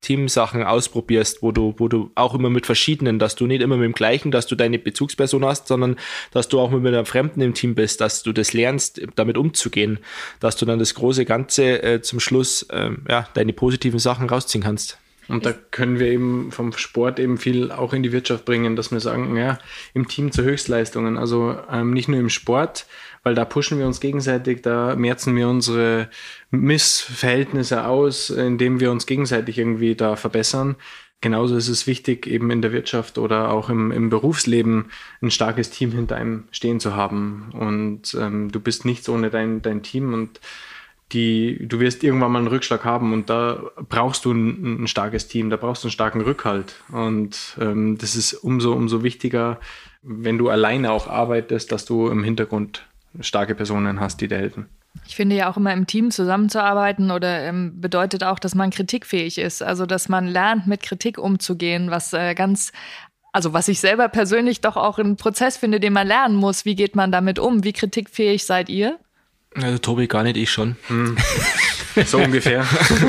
Teamsachen ausprobierst, wo du, wo du auch immer mit verschiedenen, dass du nicht immer mit dem gleichen, dass du deine Bezugsperson hast, sondern dass du auch mit einem Fremden im Team bist, dass du das lernst, damit umzugehen, dass du dann das große Ganze äh, zum Schluss, ähm, ja, deine positiven Sachen rausziehen kannst.
Und da können wir eben vom Sport eben viel auch in die Wirtschaft bringen, dass wir sagen, ja, im Team zu Höchstleistungen. Also ähm, nicht nur im Sport, weil da pushen wir uns gegenseitig, da merzen wir unsere Missverhältnisse aus, indem wir uns gegenseitig irgendwie da verbessern. Genauso ist es wichtig, eben in der Wirtschaft oder auch im, im Berufsleben ein starkes Team hinter einem stehen zu haben. Und ähm, du bist nichts ohne dein, dein Team und die, du wirst irgendwann mal einen Rückschlag haben und da brauchst du ein, ein starkes Team, da brauchst du einen starken Rückhalt. Und ähm, das ist umso, umso wichtiger, wenn du alleine auch arbeitest, dass du im Hintergrund starke Personen hast, die dir helfen.
Ich finde ja auch immer im Team zusammenzuarbeiten oder ähm, bedeutet auch, dass man kritikfähig ist. Also, dass man lernt, mit Kritik umzugehen, was äh, ganz, also was ich selber persönlich doch auch ein Prozess finde, den man lernen muss. Wie geht man damit um? Wie kritikfähig seid ihr?
Also Tobi gar nicht, ich schon. Hm.
So ungefähr.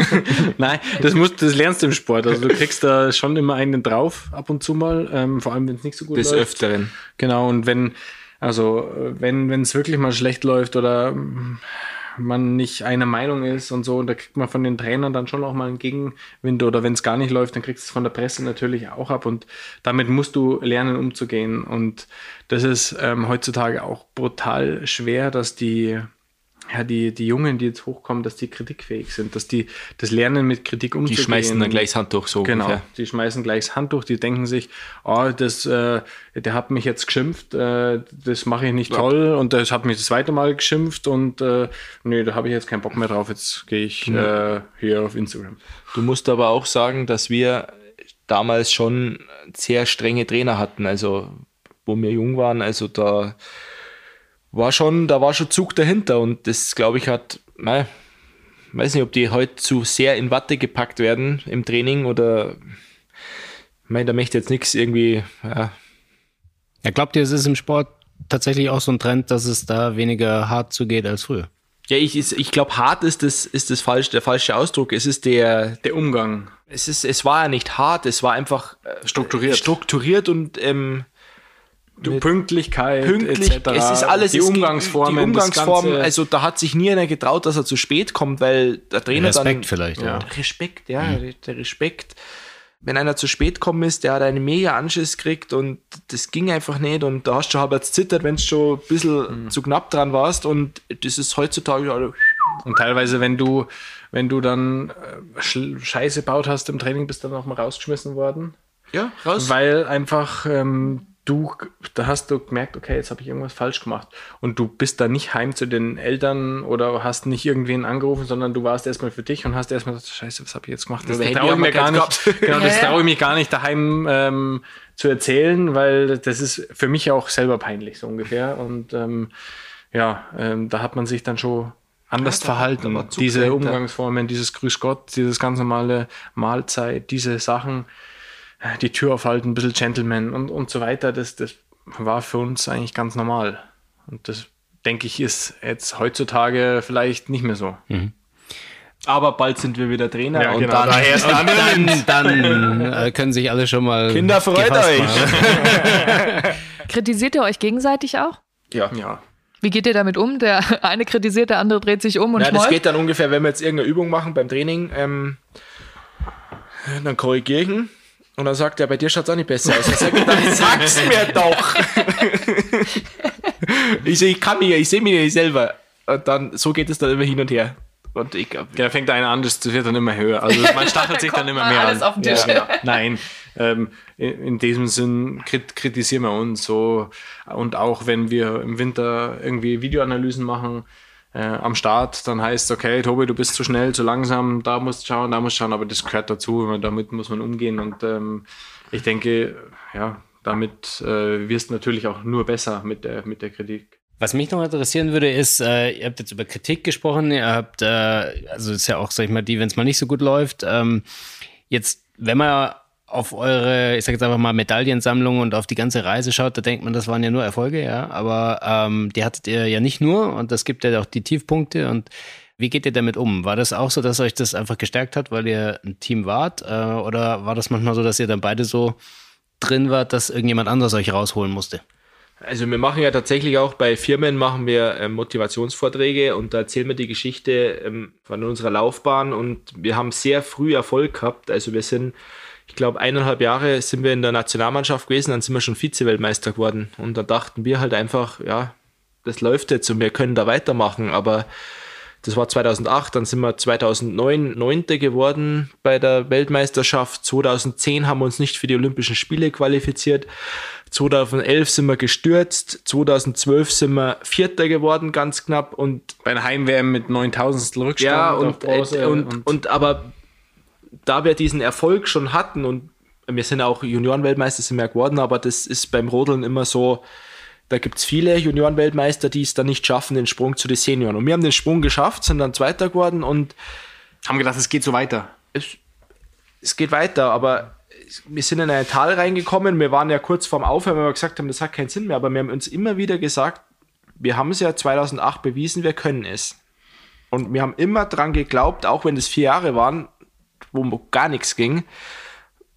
<laughs> Nein, das, musst, das lernst du im Sport. Also du kriegst da schon immer einen drauf, ab und zu mal, ähm, vor allem wenn es nicht so gut
Des
läuft.
Öfteren.
Genau, und wenn, also wenn wenn es wirklich mal schlecht läuft oder man nicht einer Meinung ist und so, und da kriegt man von den Trainern dann schon auch mal einen Gegenwind oder wenn es gar nicht läuft, dann kriegst du es von der Presse natürlich auch ab und damit musst du lernen umzugehen und das ist ähm, heutzutage auch brutal schwer, dass die ja, die, die Jungen, die jetzt hochkommen, dass die kritikfähig sind, dass die das lernen mit Kritik umzugehen.
Die schmeißen dann gleich das Handtuch so.
Genau,
ungefähr.
die schmeißen gleich das Handtuch, die denken sich, oh, das, äh, der hat mich jetzt geschimpft, äh, das mache ich nicht toll und das hat mich das zweite Mal geschimpft und äh, nee, da habe ich jetzt keinen Bock mehr drauf, jetzt gehe ich äh, hier auf Instagram.
Du musst aber auch sagen, dass wir damals schon sehr strenge Trainer hatten, also wo wir jung waren, also da war schon, da war schon Zug dahinter und das glaube ich hat, mei, weiß nicht, ob die heute zu sehr in Watte gepackt werden im Training oder mei, da möchte jetzt nichts irgendwie, ja,
Ja, glaubt ihr, es ist im Sport tatsächlich auch so ein Trend, dass es da weniger hart zugeht als früher?
Ja, ich, ich glaube, hart ist das, ist das falsch, der falsche Ausdruck. Es ist der,
Der Umgang.
es ist, es war ja nicht hart, es war einfach äh,
Strukturiert.
strukturiert und ähm,
Du, Pünktlichkeit,
pünktlich.
etc.
Es ist alles
die Umgangsformen.
Die Umgangsformen, also da hat sich nie einer getraut, dass er zu spät kommt, weil der Trainer dann
Respekt vielleicht.
Ja.
Respekt, ja, der Respekt. Wenn einer zu spät kommen ist, der hat einen mega Anschiss gekriegt und das ging einfach nicht und da hast du schon halb zittert, wenn du schon ein bisschen zu knapp dran warst und das ist heutzutage also,
Und teilweise, wenn du, wenn du dann äh, Sch- Scheiße baut hast im Training, bist du dann auch mal rausgeschmissen worden.
ja, raus.
Weil einfach ähm, du, da hast du gemerkt, okay, jetzt habe ich irgendwas falsch gemacht. Und du bist dann nicht heim zu den Eltern oder hast nicht irgendwen angerufen, sondern du warst erstmal für dich und hast erstmal gesagt, scheiße, was habe ich jetzt gemacht? Das
Handy <laughs>
traue ich mir gar nicht, genau, das traue ich mich gar nicht daheim ähm, zu erzählen, weil das ist für mich auch selber peinlich, so ungefähr. Und ähm, ja, ähm, da hat man sich dann schon anders
Ja, da- da
verhalten. Diese. Umgangsformen, dieses Grüß Gott, dieses ganz normale Mahlzeit, diese Sachen, die Tür aufhalten, ein bisschen Gentleman und, und so weiter, das, das war für uns eigentlich ganz normal. Und das, denke ich, ist jetzt heutzutage vielleicht nicht mehr so.
Aber bald sind wir wieder Trainer
Ja,
und
genau,
dann
andere
Dann, dann äh, können sich alle schon mal.
Kinder, freut euch. <laughs> <laughs>
Kritisiert ihr euch gegenseitig auch?
ja.
Ja.
Wie geht ihr damit um? Der eine kritisiert, der andere dreht sich um und
Ja, das geht dann ungefähr, wenn wir jetzt irgendeine Übung machen beim Training, ähm, dann korrigiere ich ihn und dann sagt er, bei dir schaut es auch nicht besser aus. Ich sage, dann sag's mir doch. <laughs> ich sehe, ich kann mich, ja- ich sehe mich nicht selber. Und dann, so geht es dann immer hin und her. Und ich,
Da fängt einer an, das wird dann immer höher. Also <laughs> man stachelt sich dann immer mehr
alles
an.
auf den Tisch.
Ja, nein, ähm, in, in diesem Sinn krit kritisieren wir uns so. Und auch wenn wir im Winter irgendwie Videoanalysen machen äh, am Start, dann heißt es, okay, Tobi, du bist zu schnell, zu langsam, da musst du schauen, da musst du schauen, aber das gehört dazu, damit muss man umgehen. Und ähm, ich denke, ja, damit äh, wirst du natürlich auch nur besser mit der, mit der Kritik.
Was mich noch interessieren würde, ist, äh, ihr habt jetzt über Kritik gesprochen, ihr habt, äh, also ist ja auch, sag ich mal, die, wenn es mal nicht so gut läuft. Ähm, jetzt, wenn man auf eure, ich sag jetzt einfach mal Medaillensammlung und auf die ganze Reise schaut, da denkt man, das waren ja nur Erfolge, ja. Aber ähm, die hattet ihr ja nicht nur und das gibt ja auch die Tiefpunkte und wie geht ihr damit um? War das auch so, dass euch das einfach gestärkt hat, weil ihr ein Team wart? Äh, oder war das manchmal so, dass ihr dann beide so drin wart, dass irgendjemand anderes euch rausholen musste?
Also wir machen ja tatsächlich auch bei Firmen machen wir ähm, Motivationsvorträge und da erzählen wir die Geschichte ähm, von unserer Laufbahn und wir haben sehr früh Erfolg gehabt. Also wir sind, ich glaube, eineinhalb Jahre sind wir in der Nationalmannschaft gewesen, dann sind wir schon Vize-Weltmeister geworden und da dachten wir halt einfach, ja, das läuft jetzt und wir können da weitermachen, aber Das war 2008, dann sind wir 2009 Neunte geworden bei der Weltmeisterschaft. 2010 haben wir uns nicht für die Olympischen Spiele qualifiziert. 2011 sind wir gestürzt. 2012 sind wir Vierter geworden, ganz knapp. Und
bei der Heim-WM mit 9000 Rückstand.
Ja, und, und, und, und, aber da wir diesen Erfolg schon hatten und wir sind auch Juniorenweltmeister sind wir geworden, aber das ist beim Rodeln immer so, da gibt es viele Juniorenweltmeister, die es dann nicht schaffen, den Sprung zu den Senioren. Und wir haben den Sprung geschafft, sind dann Zweiter geworden und
haben gedacht, es geht so weiter.
Es, es geht weiter, aber wir sind in ein Tal reingekommen. Wir waren ja kurz vorm Aufhören, weil wir gesagt haben, das hat keinen Sinn mehr. Aber wir haben uns immer wieder gesagt, wir haben es ja 2008 bewiesen, wir können es. Und wir haben immer dran geglaubt, auch wenn es vier Jahre waren, wo gar nichts ging,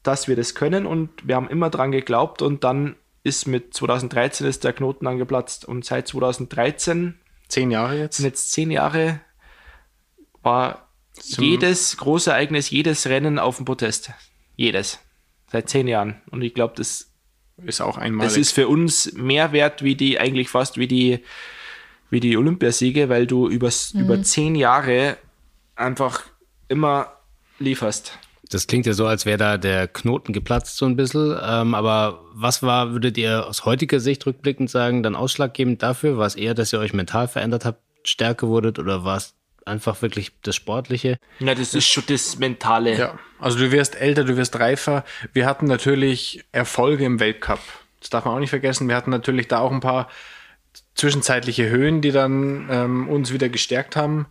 dass wir das können. Und wir haben immer dran geglaubt. Und dann ist mit 2013 ist der Knoten angeplatzt und seit 2013,
zehn Jahre jetzt,
sind jetzt zehn Jahre, war Zum jedes große Ereignis, jedes Rennen auf dem Protest. Jedes. Seit zehn Jahren. Und ich glaube, das ist auch einmal. Das ist für uns mehr wert wie die, eigentlich fast wie die, wie die Olympiasiege, weil du übers, mhm. über zehn Jahre einfach immer lieferst.
Das klingt ja so, als wäre da der Knoten geplatzt so ein bisschen. Ähm, aber was war, würdet ihr aus heutiger Sicht rückblickend sagen, dann ausschlaggebend dafür? War es eher, dass ihr euch mental verändert habt, stärker wurdet oder war es einfach wirklich das Sportliche?
Ja, das ist schon das Mentale.
Ja, also du wirst älter, du wirst reifer. Wir hatten natürlich Erfolge im Weltcup. Das darf man auch nicht vergessen. Wir hatten natürlich da auch ein paar zwischenzeitliche Höhen, die dann ähm, uns wieder gestärkt haben.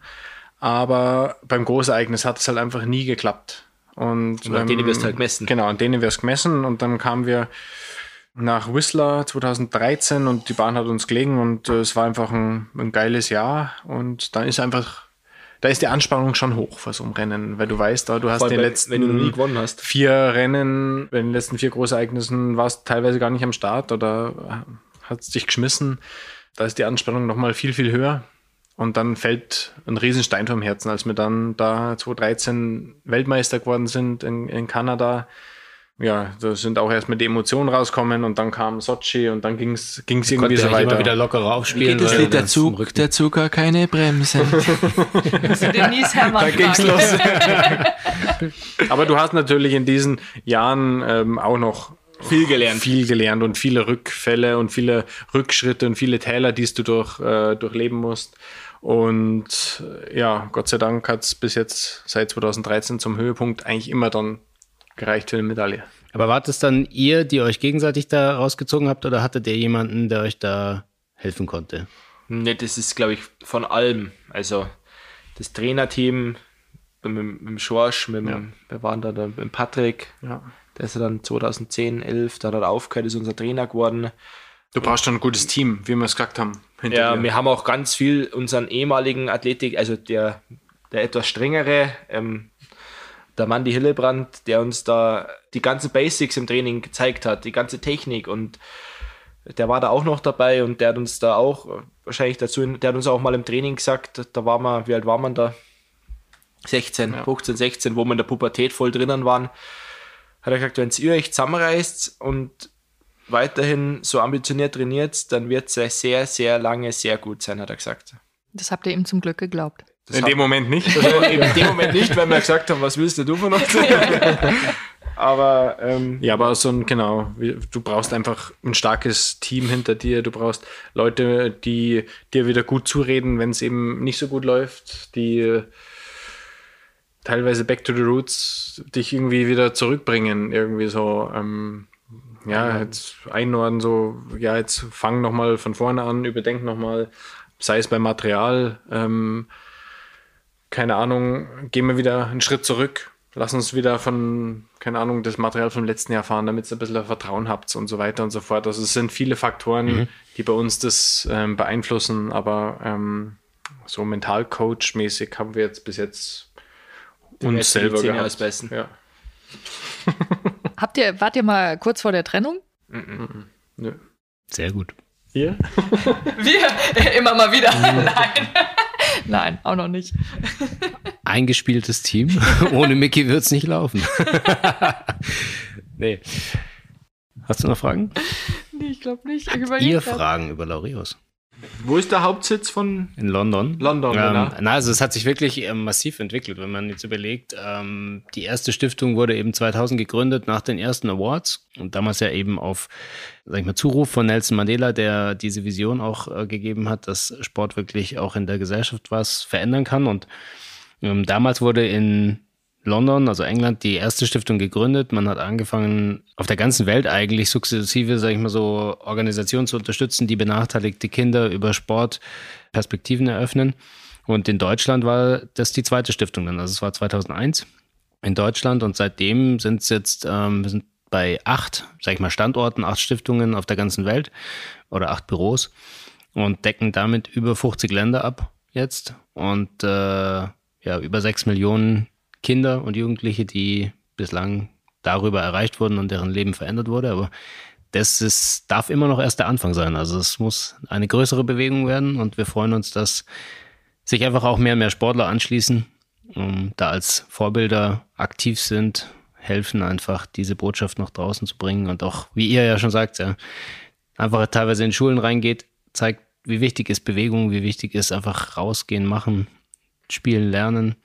Aber beim Großereignis hat es halt einfach nie geklappt. Und,
und an ähm, denen wirst du halt gemessen.
Genau, an denen wirst gemessen. Und dann kamen wir nach Whistler 2013 und die Bahn hat uns gelegen und äh, es war einfach ein, ein, geiles Jahr. Und dann ist einfach, da ist die Anspannung schon hoch vor so einem Rennen, weil du weißt, da du hast den letzten
wenn du nie gewonnen hast.
vier Rennen, bei den letzten vier Großereignissen warst du teilweise gar nicht am Start oder hast dich geschmissen. Da ist die Anspannung nochmal viel, viel höher. Und dann fällt ein Riesenstein vom Herzen, als wir dann da 2013 Weltmeister geworden sind in, in Kanada. Ja, da sind auch erstmal die Emotionen rauskommen und dann kam Sochi und dann ging es irgendwie so weiter. Immer
wieder lockerer aufspielen.
Geht das Lied der Zug, der Zug hat keine Bremse. <laughs>
Da ging's los. <laughs> Aber du hast natürlich in diesen Jahren ähm, auch noch
viel gelernt.
Viel gelernt und viele Rückfälle und viele Rückschritte und viele Täler, die du durch, äh, durchleben musst. Und äh, ja, Gott sei Dank hat es bis jetzt seit 2013 zum Höhepunkt eigentlich immer dann gereicht für eine Medaille.
Aber wart es dann ihr, die euch gegenseitig da rausgezogen habt oder hattet ihr jemanden, der euch da helfen konnte?
Ne, das ist, glaube ich, von allem. Also das Trainerteam mit, mit dem Schorsch, mit, ja. wir waren da mit dem Patrick, ja. Der ist dann 2010, 11, da hat er aufgehört, ist unser Trainer geworden.
Du brauchst schon ein gutes Team, wie wir es gesagt haben.
Ja, dir. wir haben auch ganz viel unseren ehemaligen Athletik, also der, der etwas strengere, ähm, der Mandy Hillebrand, der uns da die ganzen Basics im Training gezeigt hat, die ganze Technik und der war da auch noch dabei und der hat uns da auch wahrscheinlich dazu, der hat uns auch mal im Training gesagt, da war man, wie alt war man da? 16, ja. 15, 16, wo wir in der Pubertät voll drinnen waren, hat er gesagt, wenn ihr euch zusammenreißt und weiterhin so ambitioniert trainiert, dann wird es sehr, sehr lange sehr gut sein, hat er gesagt.
Das habt ihr ihm zum Glück geglaubt.
Das in dem Moment nicht. <laughs>
in dem Moment nicht, weil wir gesagt haben, was willst du von uns? <laughs>
aber ähm, ja, aber so ein genau, du brauchst einfach ein starkes Team hinter dir. Du brauchst Leute, die dir wieder gut zureden, wenn es eben nicht so gut läuft, die teilweise back to the roots dich irgendwie wieder zurückbringen, irgendwie so. Ähm, ja, jetzt einordnen, so, ja, jetzt fang nochmal von vorne an, überdenk nochmal, sei es beim Material, ähm, keine Ahnung, gehen wir wieder einen Schritt zurück, lass uns wieder von, keine Ahnung, das Material vom letzten Jahr fahren, damit ihr ein bisschen Vertrauen habt und so weiter und so fort. Also es sind viele Faktoren, mhm. die bei uns das ähm, beeinflussen, aber ähm, so Mentalcoach-mäßig haben wir jetzt bis jetzt uns selber gehabt. Ja. <laughs>
Habt ihr, wart ihr mal kurz vor der Trennung? Mm
-mm. Nö. Sehr gut.
Ihr? <laughs>
Wir? <laughs> Immer mal wieder. Nein. Nein, auch noch nicht.
Eingespieltes Team. Ohne Mickey wird es nicht laufen. nee. Hast du noch Fragen?
Nee, ich glaube nicht.
Habt ihr. Fragen über Laureus?
Wo ist der Hauptsitz von?
In London.
London,
ähm,
genau.
Na, also es hat sich wirklich ähm, massiv entwickelt, wenn man jetzt überlegt. Ähm, die erste Stiftung wurde eben 2000 gegründet nach den ersten Awards und damals ja eben auf, sag ich mal, Zuruf von Nelson Mandela, der diese Vision auch äh, gegeben hat, dass Sport wirklich auch in der Gesellschaft was verändern kann. Und ähm, damals wurde in London, also England, die erste Stiftung gegründet. Man hat angefangen, auf der ganzen Welt eigentlich sukzessive, sage ich mal so, Organisationen zu unterstützen, die benachteiligte Kinder über Sport Perspektiven eröffnen. Und in Deutschland war das die zweite Stiftung dann. Also es war 2001 in Deutschland und seitdem sind es jetzt, ähm, wir sind bei acht, sag ich mal, Standorten, acht Stiftungen auf der ganzen Welt oder acht Büros und decken damit über 50 Länder ab jetzt und äh, ja, über sechs Millionen Kinder und Jugendliche, die bislang darüber erreicht wurden und deren Leben verändert wurde. Aber das ist, darf immer noch erst der Anfang sein. Also es muss eine größere Bewegung werden und wir freuen uns, dass sich einfach auch mehr und mehr Sportler anschließen, um da als Vorbilder aktiv sind, helfen einfach diese Botschaft nach draußen zu bringen und auch, wie ihr ja schon sagt, ja, einfach teilweise in Schulen reingeht, zeigt, wie wichtig ist Bewegung, wie wichtig ist einfach rausgehen, machen, spielen, lernen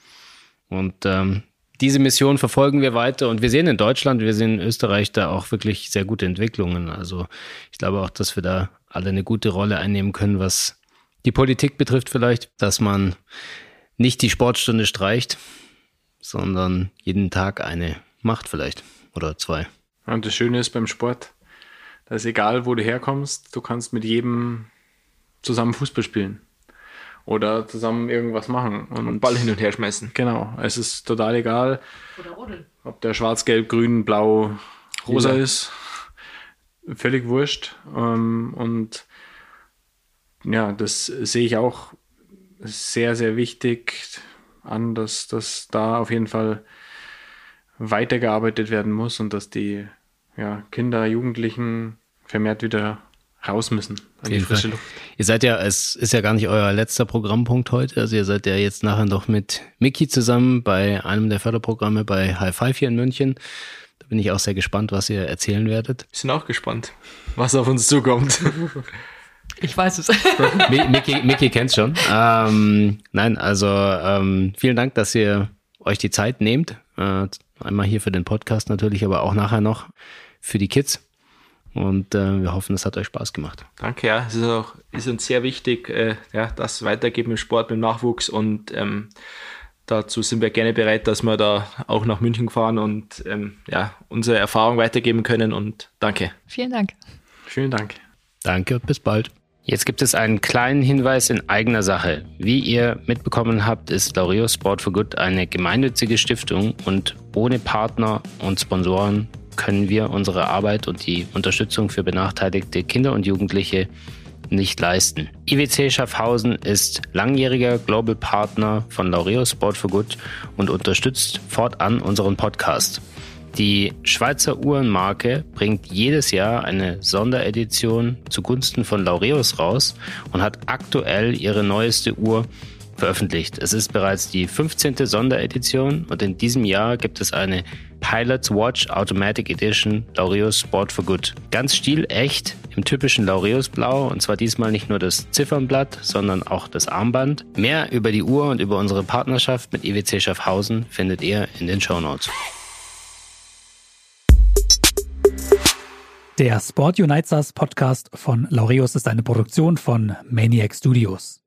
und ähm, diese Mission verfolgen wir weiter und wir sehen in Deutschland, wir sehen in Österreich da auch wirklich sehr gute Entwicklungen. Also ich glaube auch, dass wir da alle eine gute Rolle einnehmen können, was die Politik betrifft vielleicht, dass man nicht die Sportstunde streicht, sondern jeden Tag eine macht vielleicht oder zwei.
Und das Schöne ist beim Sport, dass egal, wo du herkommst, du kannst mit jedem zusammen Fußball spielen oder zusammen irgendwas machen. Und,
Und Ball hin und her schmeißen.
Genau, es ist total egal, ob der schwarz, gelb, grün, blau, rosa
Lila.
ist. Völlig wurscht. Ähm, Und ja, das sehe ich auch sehr, sehr wichtig an, dass, dass da auf jeden Fall weitergearbeitet werden muss und dass die ja, Kinder, Jugendlichen vermehrt wieder raus müssen an die frische
Fall.
Luft.
Ihr seid ja, es ist ja gar nicht euer letzter Programmpunkt heute. Also ihr seid ja jetzt nachher noch mit Mickey zusammen bei einem der Förderprogramme bei High Five hier in München. Da bin ich auch sehr gespannt, was ihr erzählen werdet.
Wir sind auch gespannt, was auf uns zukommt. <laughs>
Ich weiß es.
Mi- Mickey, Mickey kennt's schon. Ähm, nein, also ähm, vielen Dank, dass ihr euch die Zeit nehmt. Äh, einmal hier für den Podcast natürlich, aber auch nachher noch für die Kids. Und äh, wir hoffen, es hat euch Spaß gemacht.
Danke, ja. Es ist auch ist uns sehr wichtig, äh, ja, das weitergeben im Sport, im Nachwuchs und ähm, dazu sind wir gerne bereit, dass wir da auch nach München fahren und ähm, ja, unsere Erfahrung weitergeben können und danke.
Vielen Dank.
Vielen Dank.
Danke, bis bald. Jetzt gibt es einen kleinen Hinweis in eigener Sache. Wie ihr mitbekommen habt, ist Laureus Sport for Good eine gemeinnützige Stiftung und ohne Partner und Sponsoren können wir unsere Arbeit und die Unterstützung für benachteiligte Kinder und Jugendliche nicht leisten. IWC Schaffhausen ist langjähriger Global Partner von Laureus Sport for Good und unterstützt fortan unseren Podcast. Die Schweizer Uhrenmarke bringt jedes Jahr eine Sonderedition zugunsten von Laureus raus und hat aktuell ihre neueste Uhr veröffentlicht. Es ist bereits die 15. Sonderedition und in diesem Jahr gibt es eine Pilot's Watch Automatic Edition Laureus Sport for Good. Ganz stilecht im typischen Laureus Blau und zwar diesmal nicht nur das Ziffernblatt, sondern auch das Armband. Mehr über die Uhr und über unsere Partnerschaft mit IWC Schaffhausen findet ihr in den Show Notes.
Der Sport Unites Podcast von Laureus ist eine Produktion von Maniac Studios.